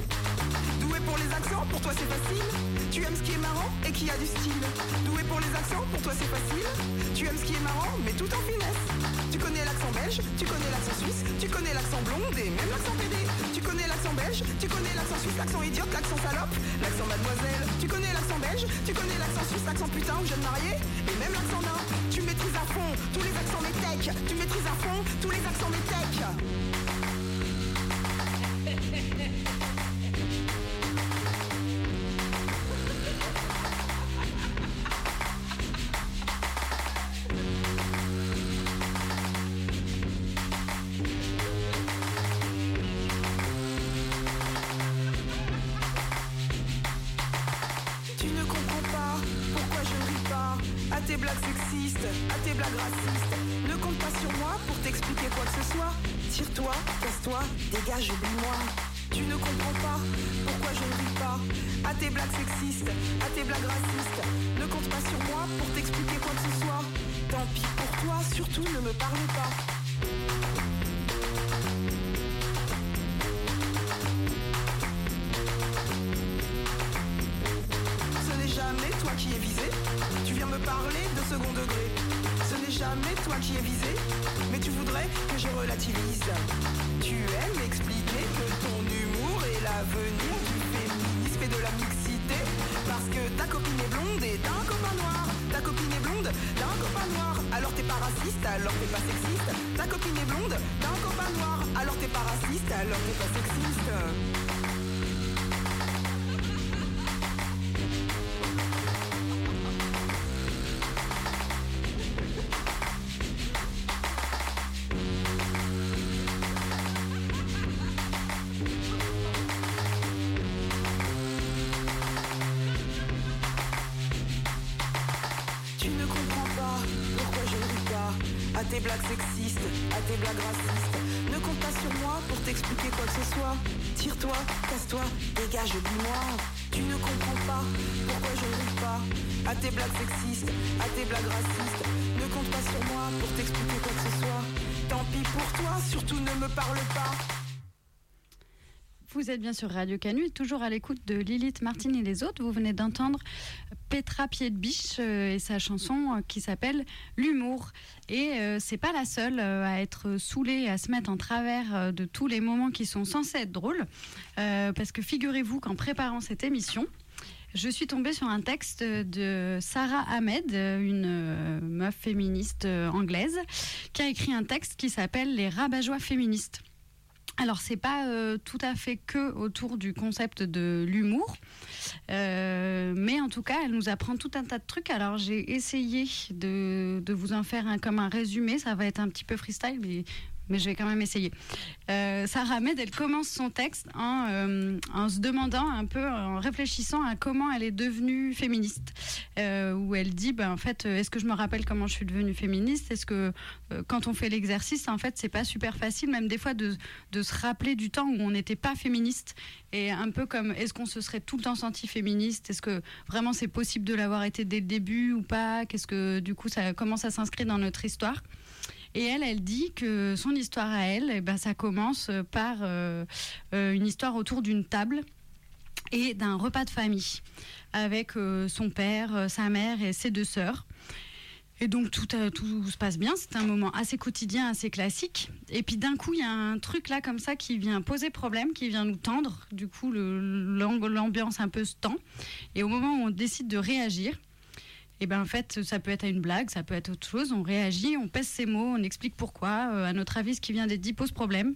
Doué pour les accents, pour toi c'est facile. Tu aimes ce qui est marrant et qui a du style. Doué pour les accents, pour toi c'est facile. Tu aimes ce qui est marrant, mais tout en finesse. Tu connais l'accent belge, tu connais l'accent suisse, tu connais l'accent blonde et même l'accent PD. Tu connais l'accent belge, tu connais l'accent suisse, l'accent idiote, l'accent salope, l'accent mademoiselle. Tu connais l'accent belge, tu connais l'accent suisse, l'accent putain ou jeune marié, et même l'accent nain. Tu maîtrises à fond tous les accents métèques. Tu maîtrises à fond toi qui es visé. Tu viens me parler de second degré. Ce n'est jamais toi qui es visé. Mais tu voudrais que je relativise. Tu aimes expliquer que ton humour est l'avenir du féminisme et de la mixité. Parce que ta copine est blonde et t'as un copain noir. Ta copine est blonde, t'as un copain noir. Alors t'es pas raciste, alors t'es pas sexiste. Ta copine est blonde, t'as un copain noir. Alors t'es pas raciste, alors t'es pas sexiste. Dégage, oublie-moi. Tu ne comprends pas pourquoi je ne ris pas à tes blagues sexistes, à tes blagues racistes. Ne compte pas sur moi pour t'expliquer quoi que ce soit. Tant pis pour toi, surtout ne me parle pas. Vous êtes bien sur Radio Canu, toujours à l'écoute de Lilith Martin et les autres. Vous venez d'entendre Petra Piedbiche euh, et sa chanson euh, qui s'appelle L'humour. Et euh, c'est pas la seule euh, à être saoulée à se mettre en travers de tous les moments qui sont censés être drôles. Parce que figurez-vous qu'en préparant cette émission, je suis tombée sur un texte de Sarah Ahmed, une meuf féministe anglaise, qui a écrit un texte qui s'appelle Les rabat-joie féministes. Alors c'est pas euh, tout à fait que autour du concept de l'humour, euh, mais en tout cas elle nous apprend tout un tas de trucs. Alors j'ai essayé de, de vous en faire un, comme un résumé, ça va être un petit peu freestyle, mais mais je vais quand même essayer. Euh, Sarah Ahmed, elle commence son texte en, euh, en se demandant un peu, en réfléchissant à comment elle est devenue féministe. Euh, où elle dit, ben, en fait, est-ce que je me rappelle comment je suis devenue féministe? Est-ce que quand on fait l'exercice, en fait, c'est pas super facile, même des fois, de, de se rappeler du temps où on n'était pas féministe. Et un peu comme, est-ce qu'on se serait tout le temps senti féministe? Est-ce que vraiment c'est possible de l'avoir été dès le début ou pas? Qu'est-ce que, du coup, ça commence à s'inscrire dans notre histoire? Et elle, elle dit que son histoire à elle, eh ben, ça commence par euh, euh, une histoire autour d'une table et d'un repas de famille avec euh, son père, sa mère et ses deux sœurs. Et donc tout, tout se passe bien, c'est un moment assez quotidien, assez classique. Et puis d'un coup, il y a un truc là comme ça qui vient poser problème, qui vient nous tendre. Du coup, l'ambiance un peu se tend. Et au moment où on décide de réagir, et ben en fait, ça peut être à une blague, ça peut être autre chose. On réagit, on pèse ses mots, on explique pourquoi. Euh, à notre avis, ce qui vient d'être dit pose problème.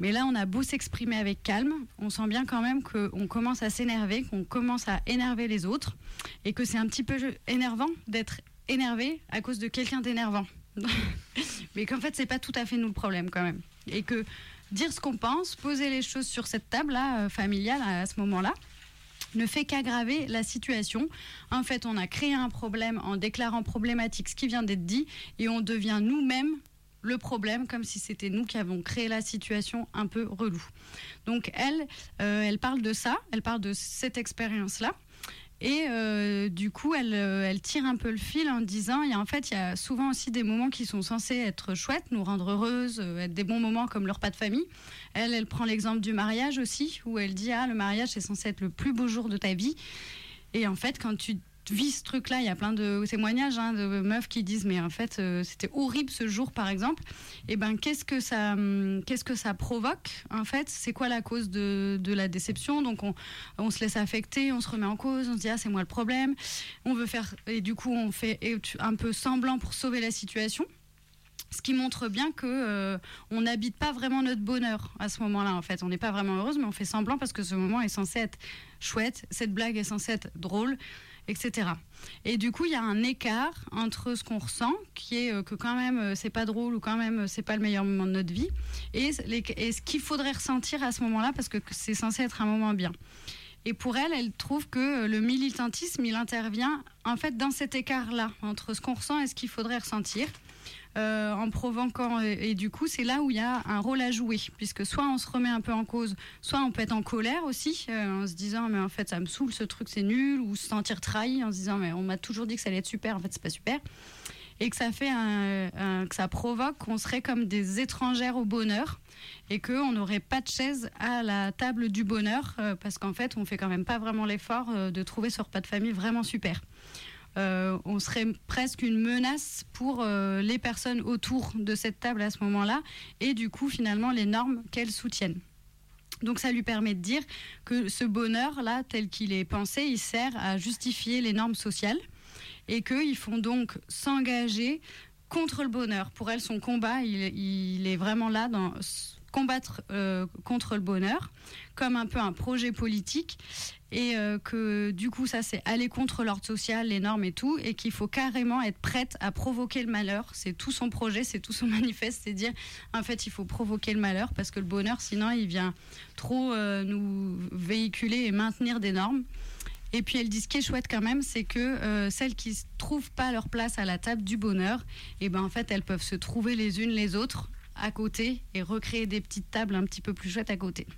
Mais là, on a beau s'exprimer avec calme, on sent bien quand même qu'on commence à s'énerver, qu'on commence à énerver les autres, et que c'est un petit peu énervant d'être énervé à cause de quelqu'un d'énervant. <laughs> Mais qu'en fait, c'est pas tout à fait nous le problème quand même. Et que dire ce qu'on pense, poser les choses sur cette table-là, euh, familiale, à ce moment-là, ne fait qu'aggraver la situation. En fait, on a créé un problème en déclarant problématique ce qui vient d'être dit et on devient nous-mêmes le problème comme si c'était nous qui avons créé la situation un peu relou. Donc elle, euh, elle parle de ça, elle parle de cette expérience-là. Et euh, du coup, elle, euh, elle tire un peu le fil en disant, il y a, en fait, il y a souvent aussi des moments qui sont censés être chouettes, nous rendre heureuses, euh, être des bons moments comme le repas de famille. Elle, elle prend l'exemple du mariage aussi, où elle dit, ah, le mariage, c'est censé être le plus beau jour de ta vie. Et en fait, quand tu vis ce truc-là, il y a plein de témoignages hein, de meufs qui disent mais en fait euh, c'était horrible ce jour par exemple. Et ben qu'est-ce que ça, hum, qu'est-ce que ça provoque en fait? C'est quoi la cause de, de la déception? Donc on, on se laisse affecter, on se remet en cause, on se dit ah c'est moi le problème. On veut faire et du coup on fait un peu semblant pour sauver la situation. Ce qui montre bien que euh, on n'habite pas vraiment notre bonheur à ce moment-là. En fait, on n'est pas vraiment heureuse, mais on fait semblant parce que ce moment est censé être chouette. Cette blague est censée être drôle, etc. Et du coup, il y a un écart entre ce qu'on ressent, qui est euh, que quand même euh, c'est pas drôle ou quand même euh, c'est pas le meilleur moment de notre vie, et, et ce qu'il faudrait ressentir à ce moment-là parce que c'est censé être un moment bien. Et pour elle, elle trouve que le militantisme, il intervient en fait dans cet écart-là entre ce qu'on ressent et ce qu'il faudrait ressentir. Euh, en provoquant et, du coup c'est là où il y a un rôle à jouer puisque soit on se remet un peu en cause soit on peut être en colère aussi euh, en se disant mais en fait ça me saoule ce truc c'est nul ou se sentir trahi en se disant mais on m'a toujours dit que ça allait être super en fait c'est pas super et que ça fait que ça provoque qu'on serait comme des étrangères au bonheur et qu'on n'aurait pas de chaise à la table du bonheur euh, parce qu'en fait on fait quand même pas vraiment l'effort de trouver ce repas de famille vraiment super. Euh, on serait presque une menace pour euh, les personnes autour de cette table à ce moment-là et du coup finalement les normes qu'elles soutiennent. Donc ça lui permet de dire que ce bonheur-là, tel qu'il est pensé, il sert à justifier les normes sociales et qu'ils font donc s'engager contre le bonheur. Pour elle, son combat, il, est vraiment là dans combattre euh, contre le bonheur, comme un peu un projet politique, et euh, que du coup, ça, c'est aller contre l'ordre social, les normes et tout, et qu'il faut carrément être prête à provoquer le malheur. C'est tout son projet, c'est tout son <laughs> manifeste, c'est dire, en fait, il faut provoquer le malheur, parce que le bonheur, sinon, il vient trop euh, nous véhiculer et maintenir des normes. Et puis elle dit ce qui est chouette quand même, c'est que euh, celles qui ne trouvent pas leur place à la table du bonheur, et ben en fait elles peuvent se trouver les unes les autres à côté et recréer des petites tables un petit peu plus chouettes à côté.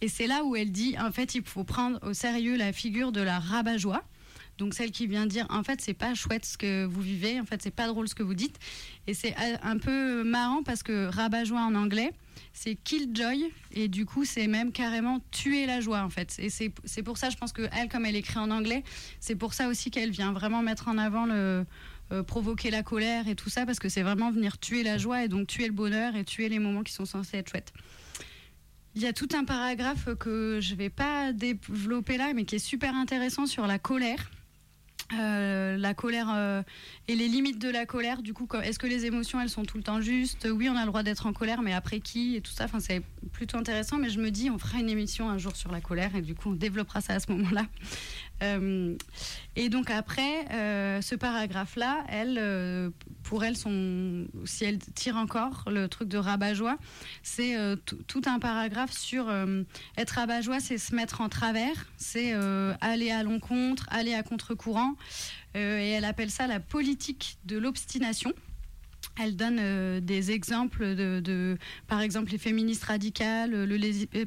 Et c'est là où elle dit en fait il faut prendre au sérieux la figure de la rabat-joie. Donc celle qui vient dire en fait c'est pas chouette ce que vous vivez, en fait c'est pas drôle ce que vous dites. Et c'est euh, un peu marrant parce que rabat-joie en anglais c'est kill joy et du coup c'est même carrément tuer la joie en fait. Et c'est pour ça je pense que elle comme elle écrit en anglais c'est pour ça aussi qu'elle vient vraiment mettre en avant le euh, provoquer la colère et tout ça parce que c'est vraiment venir tuer la joie et donc tuer le bonheur et tuer les moments qui sont censés être chouettes. Il y a tout un paragraphe que je vais pas développer là, mais qui est super intéressant sur la colère. Euh, la colère euh, et les limites de la colère. Du coup, est-ce que les émotions, elles sont tout le temps justes? Oui, on a le droit d'être en colère, mais après qui? Et tout ça. Enfin, c'est plutôt intéressant, mais je me dis, on fera une émission un jour sur la colère et du coup, on développera ça à ce moment-là. Euh, et donc après, euh, ce paragraphe-là, elle, euh, pour elle, son, si elle tire encore le truc de rabat-joie, c'est euh, tout- un paragraphe sur euh, être rabat-joie, c'est se mettre en travers, c'est euh, aller à l'encontre, aller à contre-courant, et elle appelle ça la politique de l'obstination. Elle donne euh, des exemples de, par exemple, les féministes radicales, le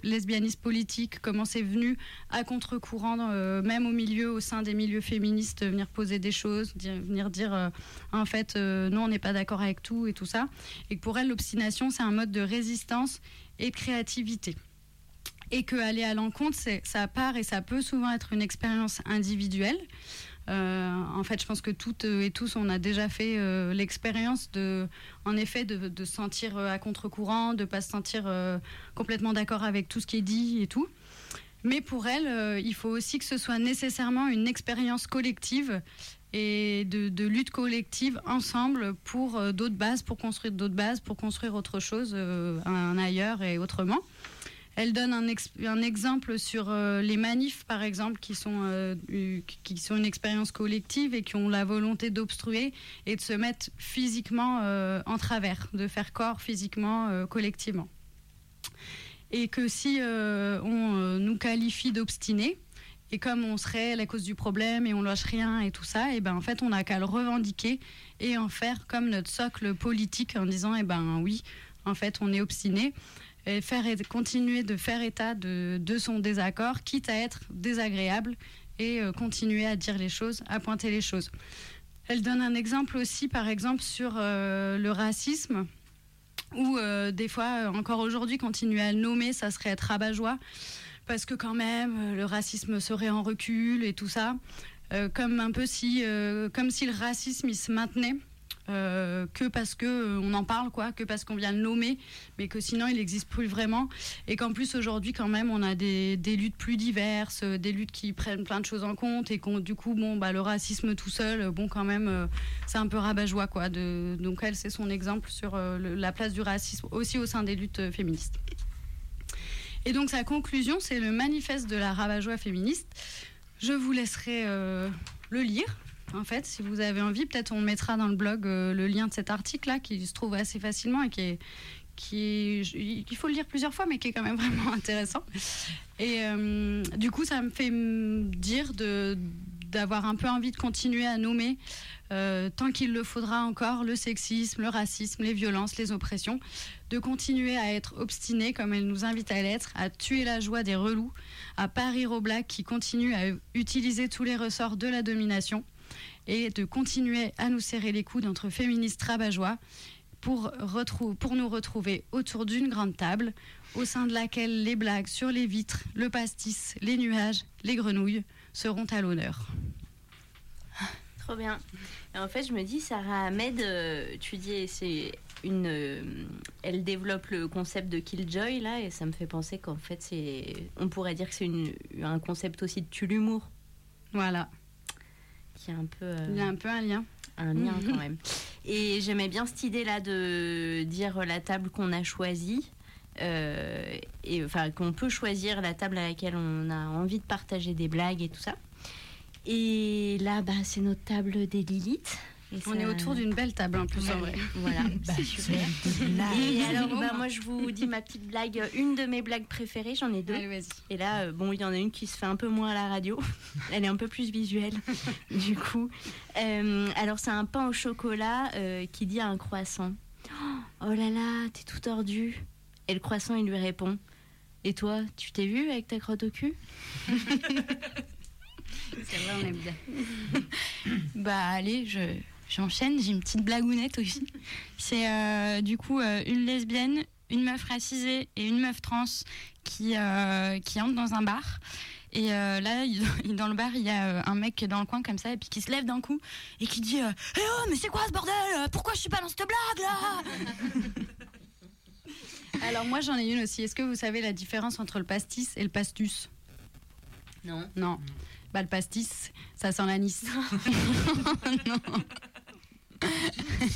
lesbianisme politique, comment c'est venu à contre-courant, euh, même au milieu, au sein des milieux féministes, venir poser des choses, venir dire, euh, en fait, non, on n'est pas d'accord avec tout et tout ça. Et pour elle, l'obstination, c'est un mode de résistance et de créativité. Et que aller à l'encontre, ça part et ça peut souvent être une expérience individuelle. Euh, en fait, je pense que toutes et tous, on a déjà fait euh, l'expérience de, en effet, de, de se sentir euh, à contre-courant, de pas se sentir complètement d'accord avec tout ce qui est dit et tout. Mais pour elle, il faut aussi que ce soit nécessairement une expérience collective et de, lutte collective ensemble pour d'autres bases, pour construire d'autres bases, pour construire autre chose, ailleurs et autrement. Elle donne un, ex- un exemple sur euh, les manifs, par exemple, qui sont, euh, qui sont une expérience collective et qui ont la volonté d'obstruer et de se mettre physiquement euh, en travers, de faire corps physiquement, collectivement. Et que si on nous qualifie d'obstinés, et comme on serait la cause du problème et on lâche rien et tout ça, et ben en fait on n'a qu'à le revendiquer et en faire comme notre socle politique en disant, eh ben oui, en fait on est obstiné et faire continuer de faire état de, de son désaccord, quitte à être désagréable et euh, continuer à dire les choses, à pointer les choses. Elle donne un exemple aussi, par exemple, sur euh, le racisme, où euh, des fois, encore aujourd'hui, continuer à le nommer, ça serait être rabat-joie, parce que quand même, le racisme serait en recul et tout ça, comme un peu si, comme si le racisme se maintenait. Euh, que parce que euh, on en parle quoi, que parce qu'on vient le nommer, mais que sinon il n'existe plus vraiment, et qu'en plus aujourd'hui quand même on a des, luttes plus diverses, euh, des luttes qui prennent plein de choses en compte, et qu'on du coup bon bah le racisme tout seul, bon quand même c'est un peu rabat-joie quoi. Donc elle c'est son exemple sur la place du racisme aussi au sein des luttes féministes. Et donc sa conclusion c'est le manifeste de la rabat-joie féministe. Je vous laisserai le lire. En fait, si vous avez envie, peut-être on mettra dans le blog euh, le lien de cet article-là qui se trouve assez facilement et qui est, qui il faut le lire plusieurs fois, mais qui est quand même <laughs> vraiment intéressant. Et euh, du coup, ça me fait dire d'avoir un peu envie de continuer à nommer euh, tant qu'il le faudra encore le sexisme, le racisme, les violences, les oppressions, de continuer à être obstiné comme elle nous invite à l'être, à tuer la joie des relous, à aux blagues qui continuent à utiliser tous les ressorts de la domination et de continuer à nous serrer les coudes entre féministes rabat-joie pour, pour nous retrouver autour d'une grande table au sein de laquelle les blagues sur les vitres, le pastis, les nuages, les grenouilles seront à l'honneur. Trop bien. Et en fait, je me dis, Sarah Ahmed, euh, tu dis, c'est une. euh, elle développe le concept de Killjoy, là, et ça me fait penser qu'en fait, c'est. On pourrait dire que c'est un concept aussi de tue l'humour. Voilà. Qui est un peu. euh, Il y a un peu un lien. un lien <laughs> quand même. Et j'aimais bien cette idée-là de dire la table qu'on a choisie. euh, et enfin qu'on peut choisir la table à laquelle on a envie de partager des blagues et tout ça. Et là, bah, c'est notre table des Lilith. On ça- est autour d'une belle table en plus en vrai. Voilà, <laughs> Bah, c'est super. Et alors, bah, moi, je vous dis ma petite blague, une de mes blagues préférées, j'en ai deux. Et là, euh, bon, il y en a une qui se fait un peu moins à la radio. <laughs> Elle est un peu plus visuelle, <laughs> du coup. Euh, alors, c'est un pain au chocolat euh, qui dit à un croissant Oh là là, t'es tout tordu. Et le croissant, il lui répond Et toi, tu t'es vu avec ta crotte au cul? C'est vrai, on aime bien. Bah allez, je j'enchaîne. J'ai une petite blagounette aussi. C'est euh, du coup euh, une lesbienne, une meuf racisée et une meuf trans qui euh, qui entrent dans un bar. Et euh, là, il- <laughs> dans le bar, il y a un mec qui est dans le coin comme ça, et puis qui se lève d'un coup et qui dit Eh oh, mais c'est quoi ce bordel? Pourquoi je suis pas dans cette blague là? <laughs> Alors moi j'en ai une aussi. Est-ce que vous savez la différence entre le pastis et le pastus? Non. Non. Bah le pastis, ça sent l'anis. <laughs> non. <laughs>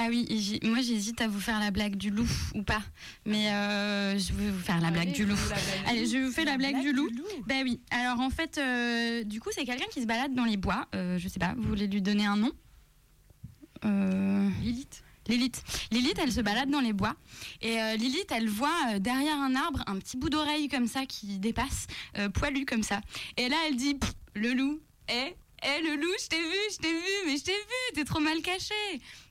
Ah oui, moi j'hésite à vous faire la blague du loup ou pas. Mais euh, je vais vous faire la blague du loup. Allez, je vous fais la blague du loup. Ben oui. Alors en fait, euh, du coup, c'est quelqu'un qui se balade dans les bois. Euh, je sais pas, vous voulez lui donner un nom? Lilith. Lilith. Lilith, elle se balade dans les bois. Et euh, Lilith, elle voit euh, derrière un arbre un petit bout d'oreille comme ça qui dépasse, euh, poilu comme ça. Et là, elle dit Le loup, eh eh le loup, je t'ai vu, je t'ai vu, mais je t'ai vu, t'es trop mal caché.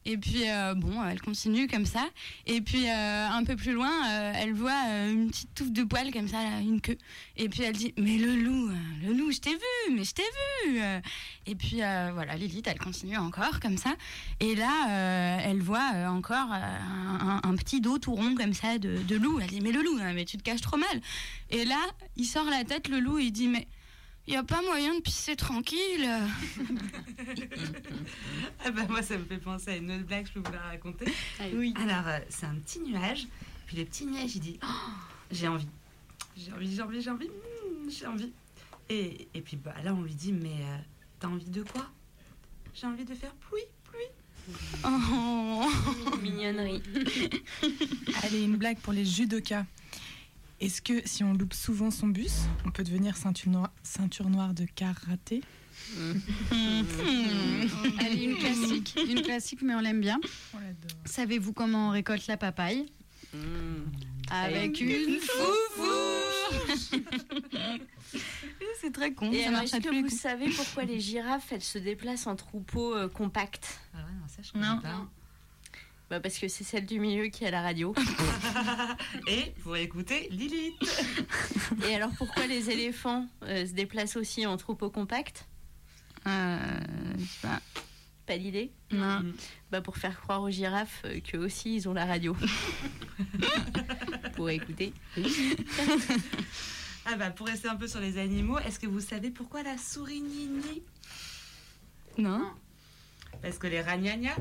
Et puis euh, bon, elle continue comme ça. Et puis euh, un peu plus loin, euh, elle voit une petite touffe de poils comme ça, une queue. Et puis elle dit mais le loup, le loup, je t'ai vu, mais je t'ai vu. Et puis voilà, Lilith, elle continue encore comme ça. Et là, elle voit encore un, un- un petit dos tout rond comme ça de, de loup. Elle dit mais le loup, hein, mais tu te caches trop mal. Et là, il sort la tête le loup et il dit mais il n'y a pas moyen de pisser tranquille. <laughs> Ah bah, moi, ça me fait penser à une autre blague, je peux vous la raconter. Oui. Alors, euh, c'est un petit nuage. Puis le petit nuage, il dit Oh, J'ai envie. J'ai envie, j'ai envie, j'ai envie. hmm, j'ai envie. Et, et puis bah, là, on lui dit Mais euh, t'as envie de quoi? J'ai envie de faire pluie, pluie. Oh. Mignonnerie. <laughs> Allez, une blague pour les judokas. Est-ce que si on loupe souvent son bus, on peut devenir ceinture noire, ceinture noire de karaté? <laughs> Allez, une classique, une classique, mais on l'aime bien. On l'adore. Savez-vous comment on récolte la papaye? Avec une foufou <laughs> C'est très con. Et ça alors, est-ce que vous savez pourquoi les girafes, elles se déplacent en troupeau euh, compact Ah ouais, non, ça, je Non. pas. Bah Parce que c'est celle du milieu qui est à la radio. <laughs> Et pour écouter Lilith. <laughs> Et alors, pourquoi les éléphants euh, se déplacent aussi en troupeau compact? Euh, je sais pas. Pas d'idée? Non. Bah pour faire croire aux girafes euh, qu'eux aussi ils ont la radio. <laughs> pour écouter. Ah bah, pour rester un peu sur les animaux, est-ce que vous savez pourquoi la souris nini? Non. Parce que les ragnagnas?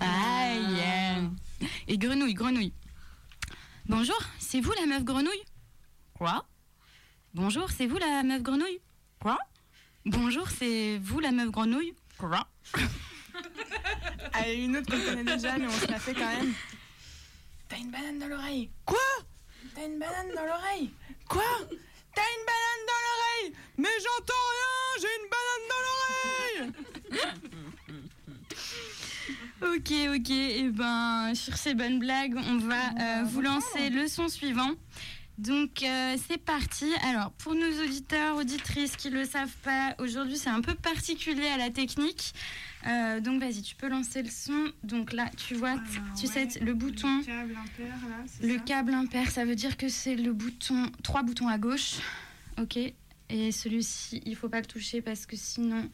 Aïe. Et grenouille, grenouille. Bonjour, c'est vous la meuf grenouille? Quoi? Bonjour, c'est vous la meuf grenouille? Quoi? Bonjour, c'est vous la meuf grenouille? Quoi? <laughs> Allez, une autre qu'on connaît déjà, mais on se la fait quand même. T'as une banane dans l'oreille. Quoi? T'as une banane dans l'oreille. Quoi? T'as une banane dans l'oreille. Mais j'entends rien, j'ai une banane dans l'oreille. <laughs> Ok, ok. Et ben, sur ces bonnes blagues, on va euh, vous lancer le son suivant. Donc, euh, c'est parti. Alors, pour nos auditeurs, auditrices qui ne le savent pas, aujourd'hui, c'est un peu particulier à la technique. Euh, donc, vas-y, tu peux lancer le son. Donc là, tu vois, tu sais, le bouton. Le câble impair, là, Le ça câble impair, ça veut dire que c'est le bouton, trois boutons à gauche. Ok. Et celui-ci, il faut pas le toucher parce que sinon.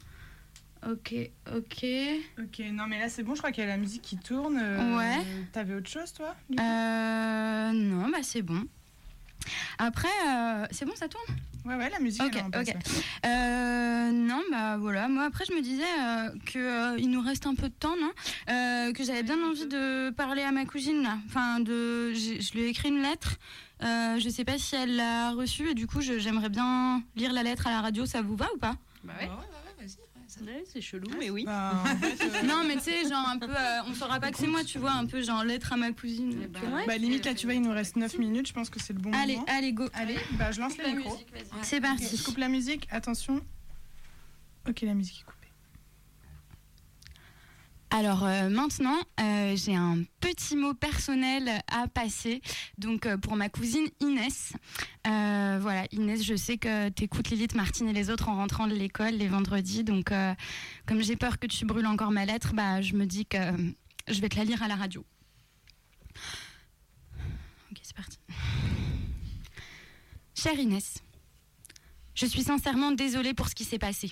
Ok, ok. Ok, non, mais là c'est bon, je crois qu'il y a la musique qui tourne. euh, Ouais. T'avais autre chose, toi Euh, non, bah c'est bon. Après, euh, c'est bon, ça tourne? Ouais, ouais, la musique. Ok, elle est en place, ok. Euh, non, bah voilà. Moi, après, je me disais euh, que euh, il nous reste un peu de temps, non? Euh, Que j'avais bien envie de parler à ma cousine là. Enfin, de, je lui ai écrit une lettre. Euh, je sais pas si elle l'a reçue et du coup, je- j'aimerais bien lire la lettre à la radio. Ça vous va ou pas? Bah ouais. Ouais, c'est chelou, mais oui. Bah, <laughs> en fait, euh, Non, mais tu sais, genre un peu, euh, on saura pas que c'est moi, tu vois, un peu genre lettre à ma cousine. tu vois. bah, limite, là, tu vois, il nous reste 9 minutes. Je pense que c'est le bon Allez, moment. allez, go. Allez, bah, je lance le micro. C'est parti. Je coupe la musique. Attention. Ok, la musique est coupée. Alors euh, maintenant, euh, j'ai un petit mot personnel à passer. Donc euh, pour ma cousine Inès. Voilà, Inès, je sais que tu écoutes Lilith, Martine et les autres en rentrant de l'école les vendredis. Donc comme j'ai peur que tu brûles encore ma lettre, bah, je me dis que je vais te la lire à la radio. Ok, c'est parti. Chère Inès, je suis sincèrement désolée pour ce qui s'est passé.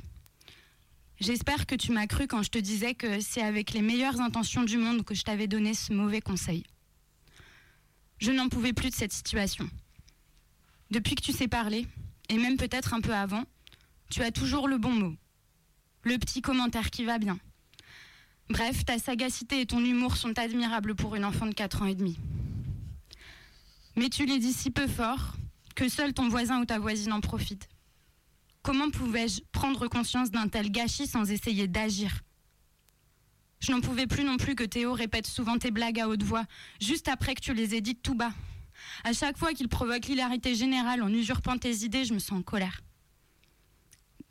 J'espère que tu m'as cru quand je te disais que c'est avec les meilleures intentions du monde que je t'avais donné ce mauvais conseil. Je n'en pouvais plus de cette situation. Depuis que tu sais parler, et même peut-être un peu avant, tu as toujours le bon mot. Le petit commentaire qui va bien. Bref, ta sagacité et ton humour sont admirables pour une enfant de 4 ans et demi. Mais tu les dis si peu fort que seul ton voisin ou ta voisine en profite. Comment pouvais-je prendre conscience d'un tel gâchis sans essayer d'agir? Je n'en pouvais plus non plus que Théo répète souvent tes blagues à haute voix, juste après que tu les aies dites tout bas. À chaque fois qu'il provoque l'hilarité générale en usurpant tes idées, je me sens en colère.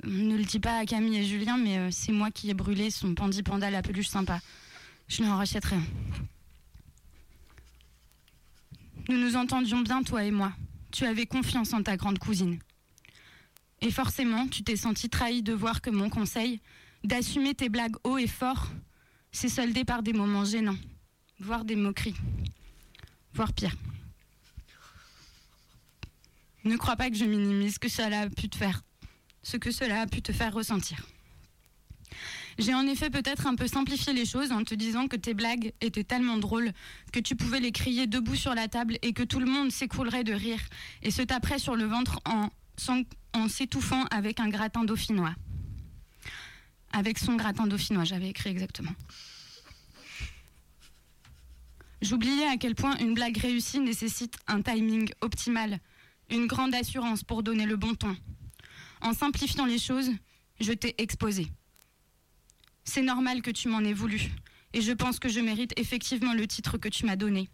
Ne le dis pas à Camille et Julien, mais euh, c'est moi qui ai brûlé son pandi panda la peluche sympa. Je n'en rachète rien. Nous nous entendions bien, toi et moi. Tu avais confiance en ta grande cousine. Et forcément, tu t'es senti trahi de voir que mon conseil, d'assumer tes blagues haut et fort, s'est soldé par des moments gênants, voire des moqueries, voire pire. Ne crois pas que je minimise ce que cela a pu te faire, ce que cela a pu te faire ressentir. J'ai en effet peut-être un peu simplifié les choses en te disant que tes blagues étaient tellement drôles que tu pouvais les crier debout sur la table et que tout le monde s'écroulerait de rire et se taperait sur le ventre en, en s'étouffant avec un gratin dauphinois. Avec son gratin dauphinois, j'avais écrit exactement. J'oubliais à quel point une blague réussie nécessite un timing optimal, une grande assurance pour donner le bon ton. En simplifiant les choses, je t'ai exposé. C'est normal que tu m'en aies voulu, et je pense que je mérite effectivement le titre que tu m'as donné.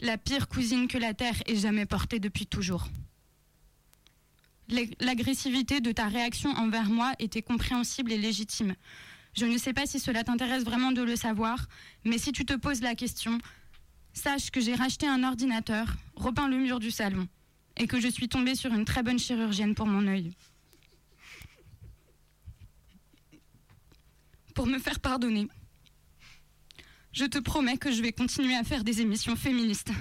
La pire cousine que la Terre ait jamais portée depuis toujours. L'agressivité de ta réaction envers moi était compréhensible et légitime. Je ne sais pas si cela t'intéresse vraiment de le savoir, mais si tu te poses la question, sache que j'ai racheté un ordinateur, repeint le mur du salon, et que je suis tombée sur une très bonne chirurgienne pour mon œil. Pour me faire pardonner, je te promets que je vais continuer à faire des émissions féministes.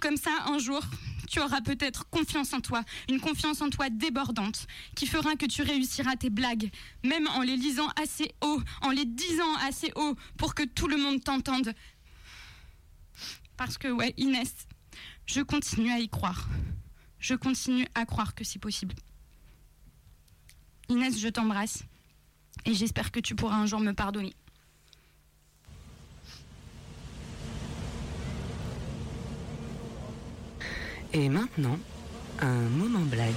Comme ça, un jour, tu auras peut-être confiance en toi, une confiance en toi débordante, qui fera que tu réussiras tes blagues, même en les lisant assez haut, en les disant assez haut, pour que tout le monde t'entende. Parce que, ouais, Inès, je continue à y croire. Je continue à croire que c'est possible. Inès, je t'embrasse. Et j'espère que tu pourras un jour me pardonner. Et maintenant, un moment blague.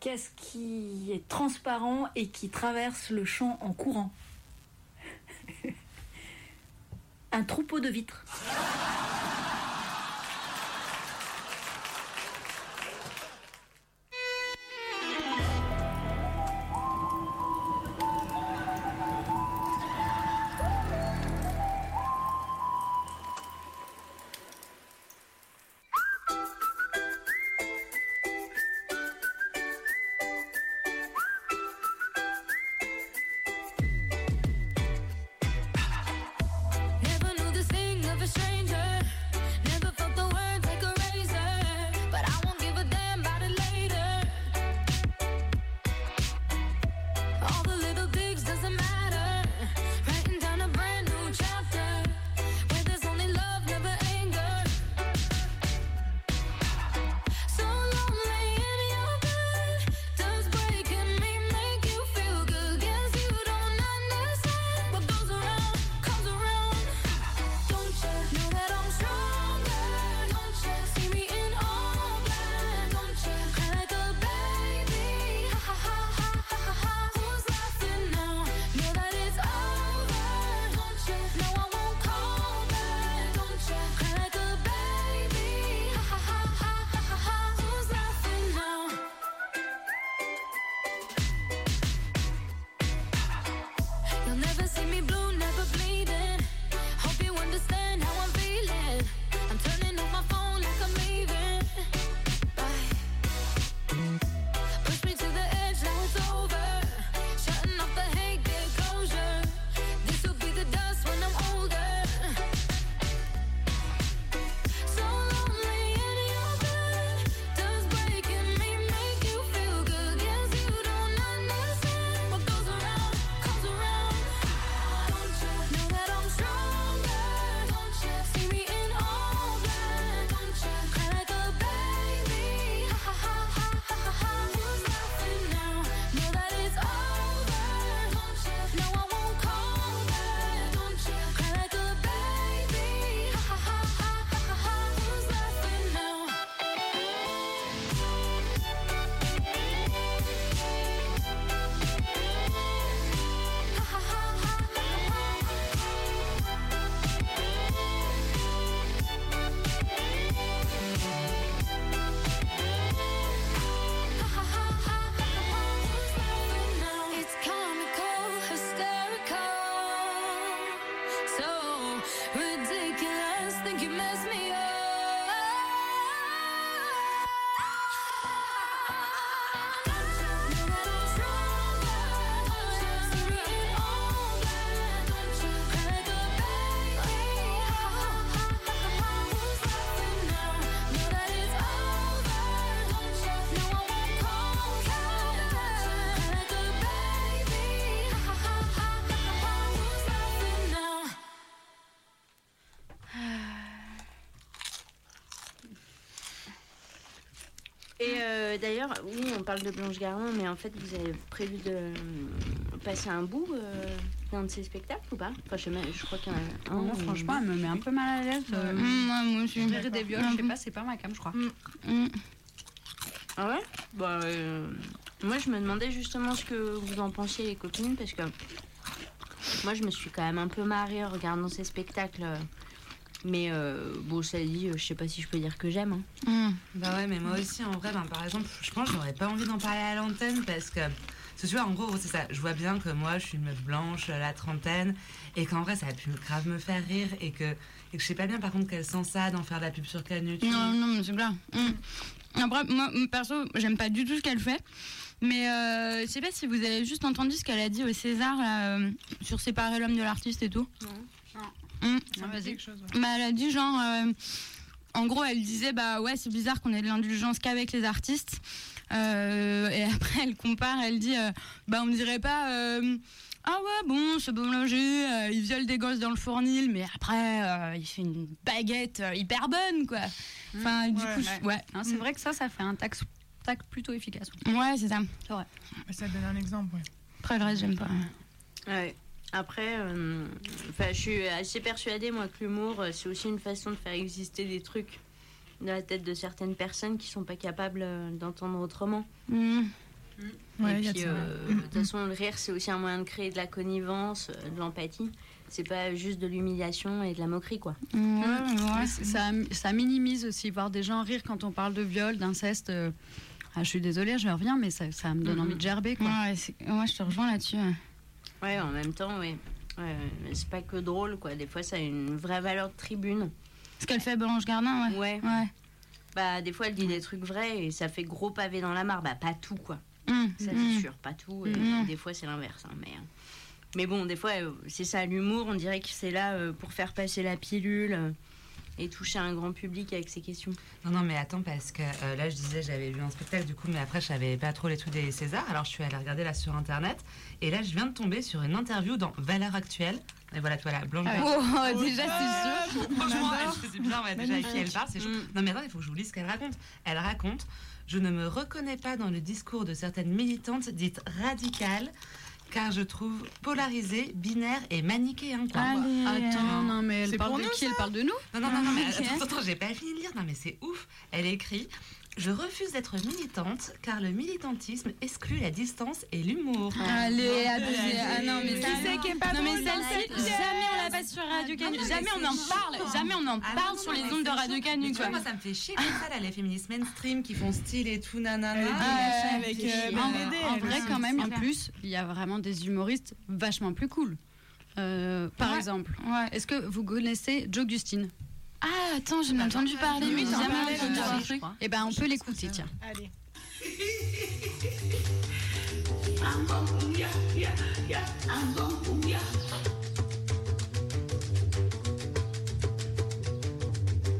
Qu'est-ce qui est transparent et qui traverse le champ en courant? <laughs> Un troupeau de vitres. Parle de Blanche Gardin, mais en fait, vous avez prévu de euh, passer un bout euh, d'un de ces spectacles ou pas? Enfin, je, sais même- je crois qu'il y en a un. Moi, ou- franchement, elle me met un peu mal à l'aise. euh, Mm, moi, moi aussi. gérer des viols, je sais pas, c'est pas ma cam, je crois. Mm. Ah ouais? Bah, euh, moi, je me demandais justement ce que vous en pensiez, les copines, parce que moi, je me suis quand même un peu marrée en regardant ces spectacles. Mais euh, bon, ça dit, euh, je sais pas si je peux dire que j'aime. hein. Bah ouais, mais moi aussi, en vrai, ben, par exemple, je pense que j'aurais pas envie d'en parler à l'antenne parce que. Parce que tu vois, en gros, c'est ça. Je vois bien que moi, je suis une meuf blanche, à la trentaine, et qu'en vrai, ça a pu grave me faire rire, et que, et que je sais pas bien, par contre, qu'elle sent ça d'en faire de la pub sur Canu. tu vois. Non, non, mais c'est clair. Mm. Après, moi, perso, j'aime pas du tout ce qu'elle fait. Mais euh, je sais pas si vous avez juste entendu ce qu'elle a dit au César là, euh, sur séparer l'homme de l'artiste et tout. Mm. Bah, elle a dit genre. euh, en gros, elle disait bah ouais, c'est bizarre qu'on ait de l'indulgence qu'avec les artistes. Euh, et <laughs> après, elle compare, elle dit euh, bah on dirait pas. euh, ah ouais, bon, ce boulanger, euh, il viole des gosses dans le fournil, mais après, euh, il fait une baguette euh, hyper bonne, quoi. Enfin, du coup, ouais. Hein, c'est vrai que ça, ça fait un taxe, taxe plutôt efficace. Ouais, c'est ça. C'est vrai. Ça donne un exemple, ouais. Après, le reste, j'aime pas. Ouais. Après, euh, enfin, je suis assez persuadée, moi, que l'humour, euh, c'est aussi une façon de faire exister des trucs dans la tête de certaines personnes qui sont pas capables euh, d'entendre autrement. Ouais, Et y a de puis, ouais. euh, de toute façon, le rire, c'est aussi un moyen de créer de la connivence, euh, de l'empathie. C'est pas juste de l'humiliation et de la moquerie, quoi. Mais c'est- ça, ça minimise aussi, voir des gens rire quand on parle de viol, d'inceste. euh, ah, je suis désolée, je reviens, mais ça, ça me donne Mhm. envie de gerber. Quoi. Ouais, ouais, je te rejoins là-dessus. ouais. Ouais, en même temps, ouais. Ouais, c'est pas que drôle, quoi. Des fois, ça a une vraie valeur de tribune. Ce qu'elle fait, Blanche Gardin, ouais. Ouais. Ouais. Bah, des fois, elle dit des trucs vrais et ça fait gros pavé dans la mare. Bah, pas tout, quoi. Mm, Ça, mm. c'est sûr, pas tout. Et Mm. Des fois, c'est l'inverse. hein, mais, euh, mais bon, des fois, euh, c'est ça, l'humour. On dirait que c'est là euh, pour faire passer la pilule et toucher un grand public avec ces questions. Non, non, mais attends, parce que euh, là, je disais, j'avais vu un spectacle, du coup, mais après, je savais pas trop les trucs des Césars. Alors, je suis allée regarder là sur Internet. Et là, je viens de tomber sur une interview dans Valeurs Actuelles. Et voilà, tu vois, la Blanche. Ah ouais. Oh, déjà, c'est sûr. Franchement, je sais bien ouais, déjà à qui elle parle. C'est chaud. Mm. Non, mais attends, il faut que je vous lise ce qu'elle raconte. Elle raconte Je ne me reconnais pas dans le discours de certaines militantes dites radicales. Car je trouve polarisé, binaire et manichéen. Quoi. Allez. Attends, non, mais elle C'est parle pour de nous, qui? Elle parle de nous? Non, non, non, non, mais Ok. attends, attends, j'ai pas fini de lire. Non, mais c'est ouf. Elle écrit Je refuse d'être militante car le militantisme exclut la distance et l'humour. Allez, abusé. Ah non, mais Qui ça, c'est qui est pas non, mais celle-ci, jamais on la passe sur Radio Canu. Jamais on en parle. Jamais on en Ah, parle sur les ondes de Radio. Canu, tu vois, quoi. moi, ça me fait chier comme ça, là, les féministes mainstream qui font style et tout, nanana. Ah, avec, euh, En, vrai, quand même, en plus, il y a vraiment des humoristes vachement plus cool. Euh, par Ouais. exemple, est-ce que vous connaissez Joe Gustin? Ah, attends, j'ai entendu parler. Mais j'ai jamais entendu un truc. Eh ben, on peut l'écouter, tiens. Allez.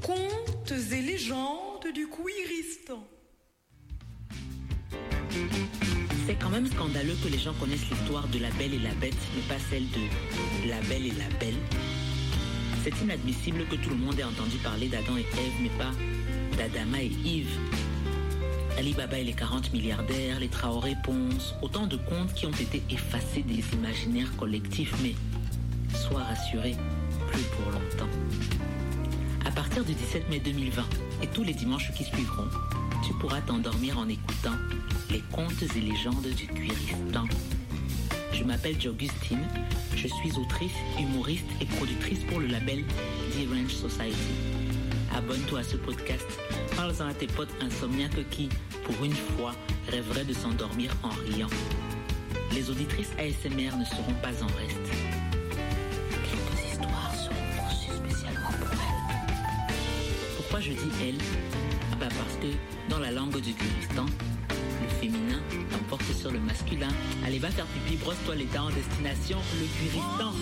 Contes et légendes du Queeristan. C'est quand même scandaleux que les gens connaissent l'histoire de la Belle et la Bête, mais pas celle de la Belle et la Belle. C'est inadmissible que tout le monde ait entendu parler d'Adam et Ève, mais pas d'Adama et Yves. Ali Baba et les 40 milliardaires, les Traoré Ponce, autant de contes qui ont été effacés des imaginaires collectifs, mais sois rassuré, plus pour longtemps. À partir du 17 mai 2020 et tous les dimanches qui suivront, tu pourras t'endormir en écoutant les contes et légendes du Cuiristan. Je m'appelle Jogustine, je suis autrice, humoriste et productrice pour le label The Range Society. Abonne-toi à ce podcast, parle-en à tes potes insomniaques qui, pour une fois, rêveraient de s'endormir en riant. Les auditrices ASMR ne seront pas en reste. Quelques histoires seront conçues spécialement pour elles. Pourquoi je dis elle Ah bah Parce que dans la langue du Kurdistan, féminin l'emporte sur le masculin. Allez, va faire pipi, brosse-toi les dents en destination, le Kurdistan.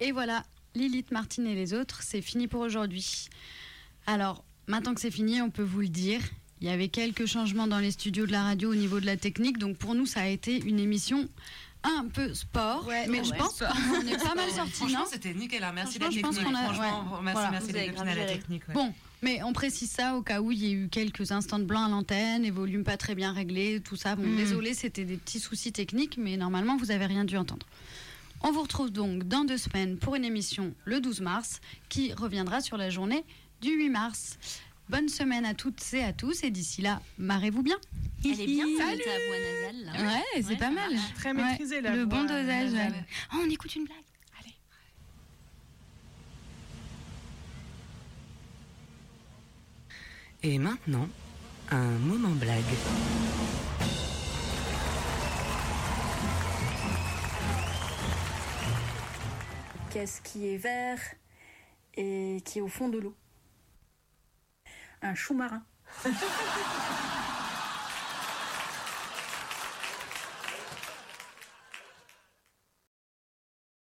Et voilà, Lilith, Martine et les autres, c'est fini pour aujourd'hui. Alors, maintenant que c'est fini, on peut vous le dire. Il y avait quelques changements dans les studios de la radio au niveau de la technique, donc pour nous, ça a été une émission un peu sport, mais je pense qu'on est pas mal sortis, Franchement, non c'était nickel. hein. Merci Franchement, la je pense technique. qu'on a- Franchement, ouais. merci, Voilà. merci à la technique. ouais. Bon, mais on précise ça au cas où il y a eu quelques instants de blanc à l'antenne, les volumes pas très bien réglés, tout ça. Bon, Mm. désolé, c'était des petits soucis techniques, mais normalement, vous avez rien dû entendre. On vous retrouve donc dans deux semaines pour une émission le 12 mars qui reviendra sur la journée du 8 mars. Bonne semaine à toutes et à tous et d'ici là, marrez-vous bien. Elle est bien, Salut ta voix nasale. là. Ouais, c'est pas mal. Très Ouais, maîtrisé la Le voix, bon dosage. ouais. Oh, on écoute une blague. Et maintenant, un moment blague. Qu'est-ce qui est vert et qui est au fond de l'eau? Un chou marin. <laughs>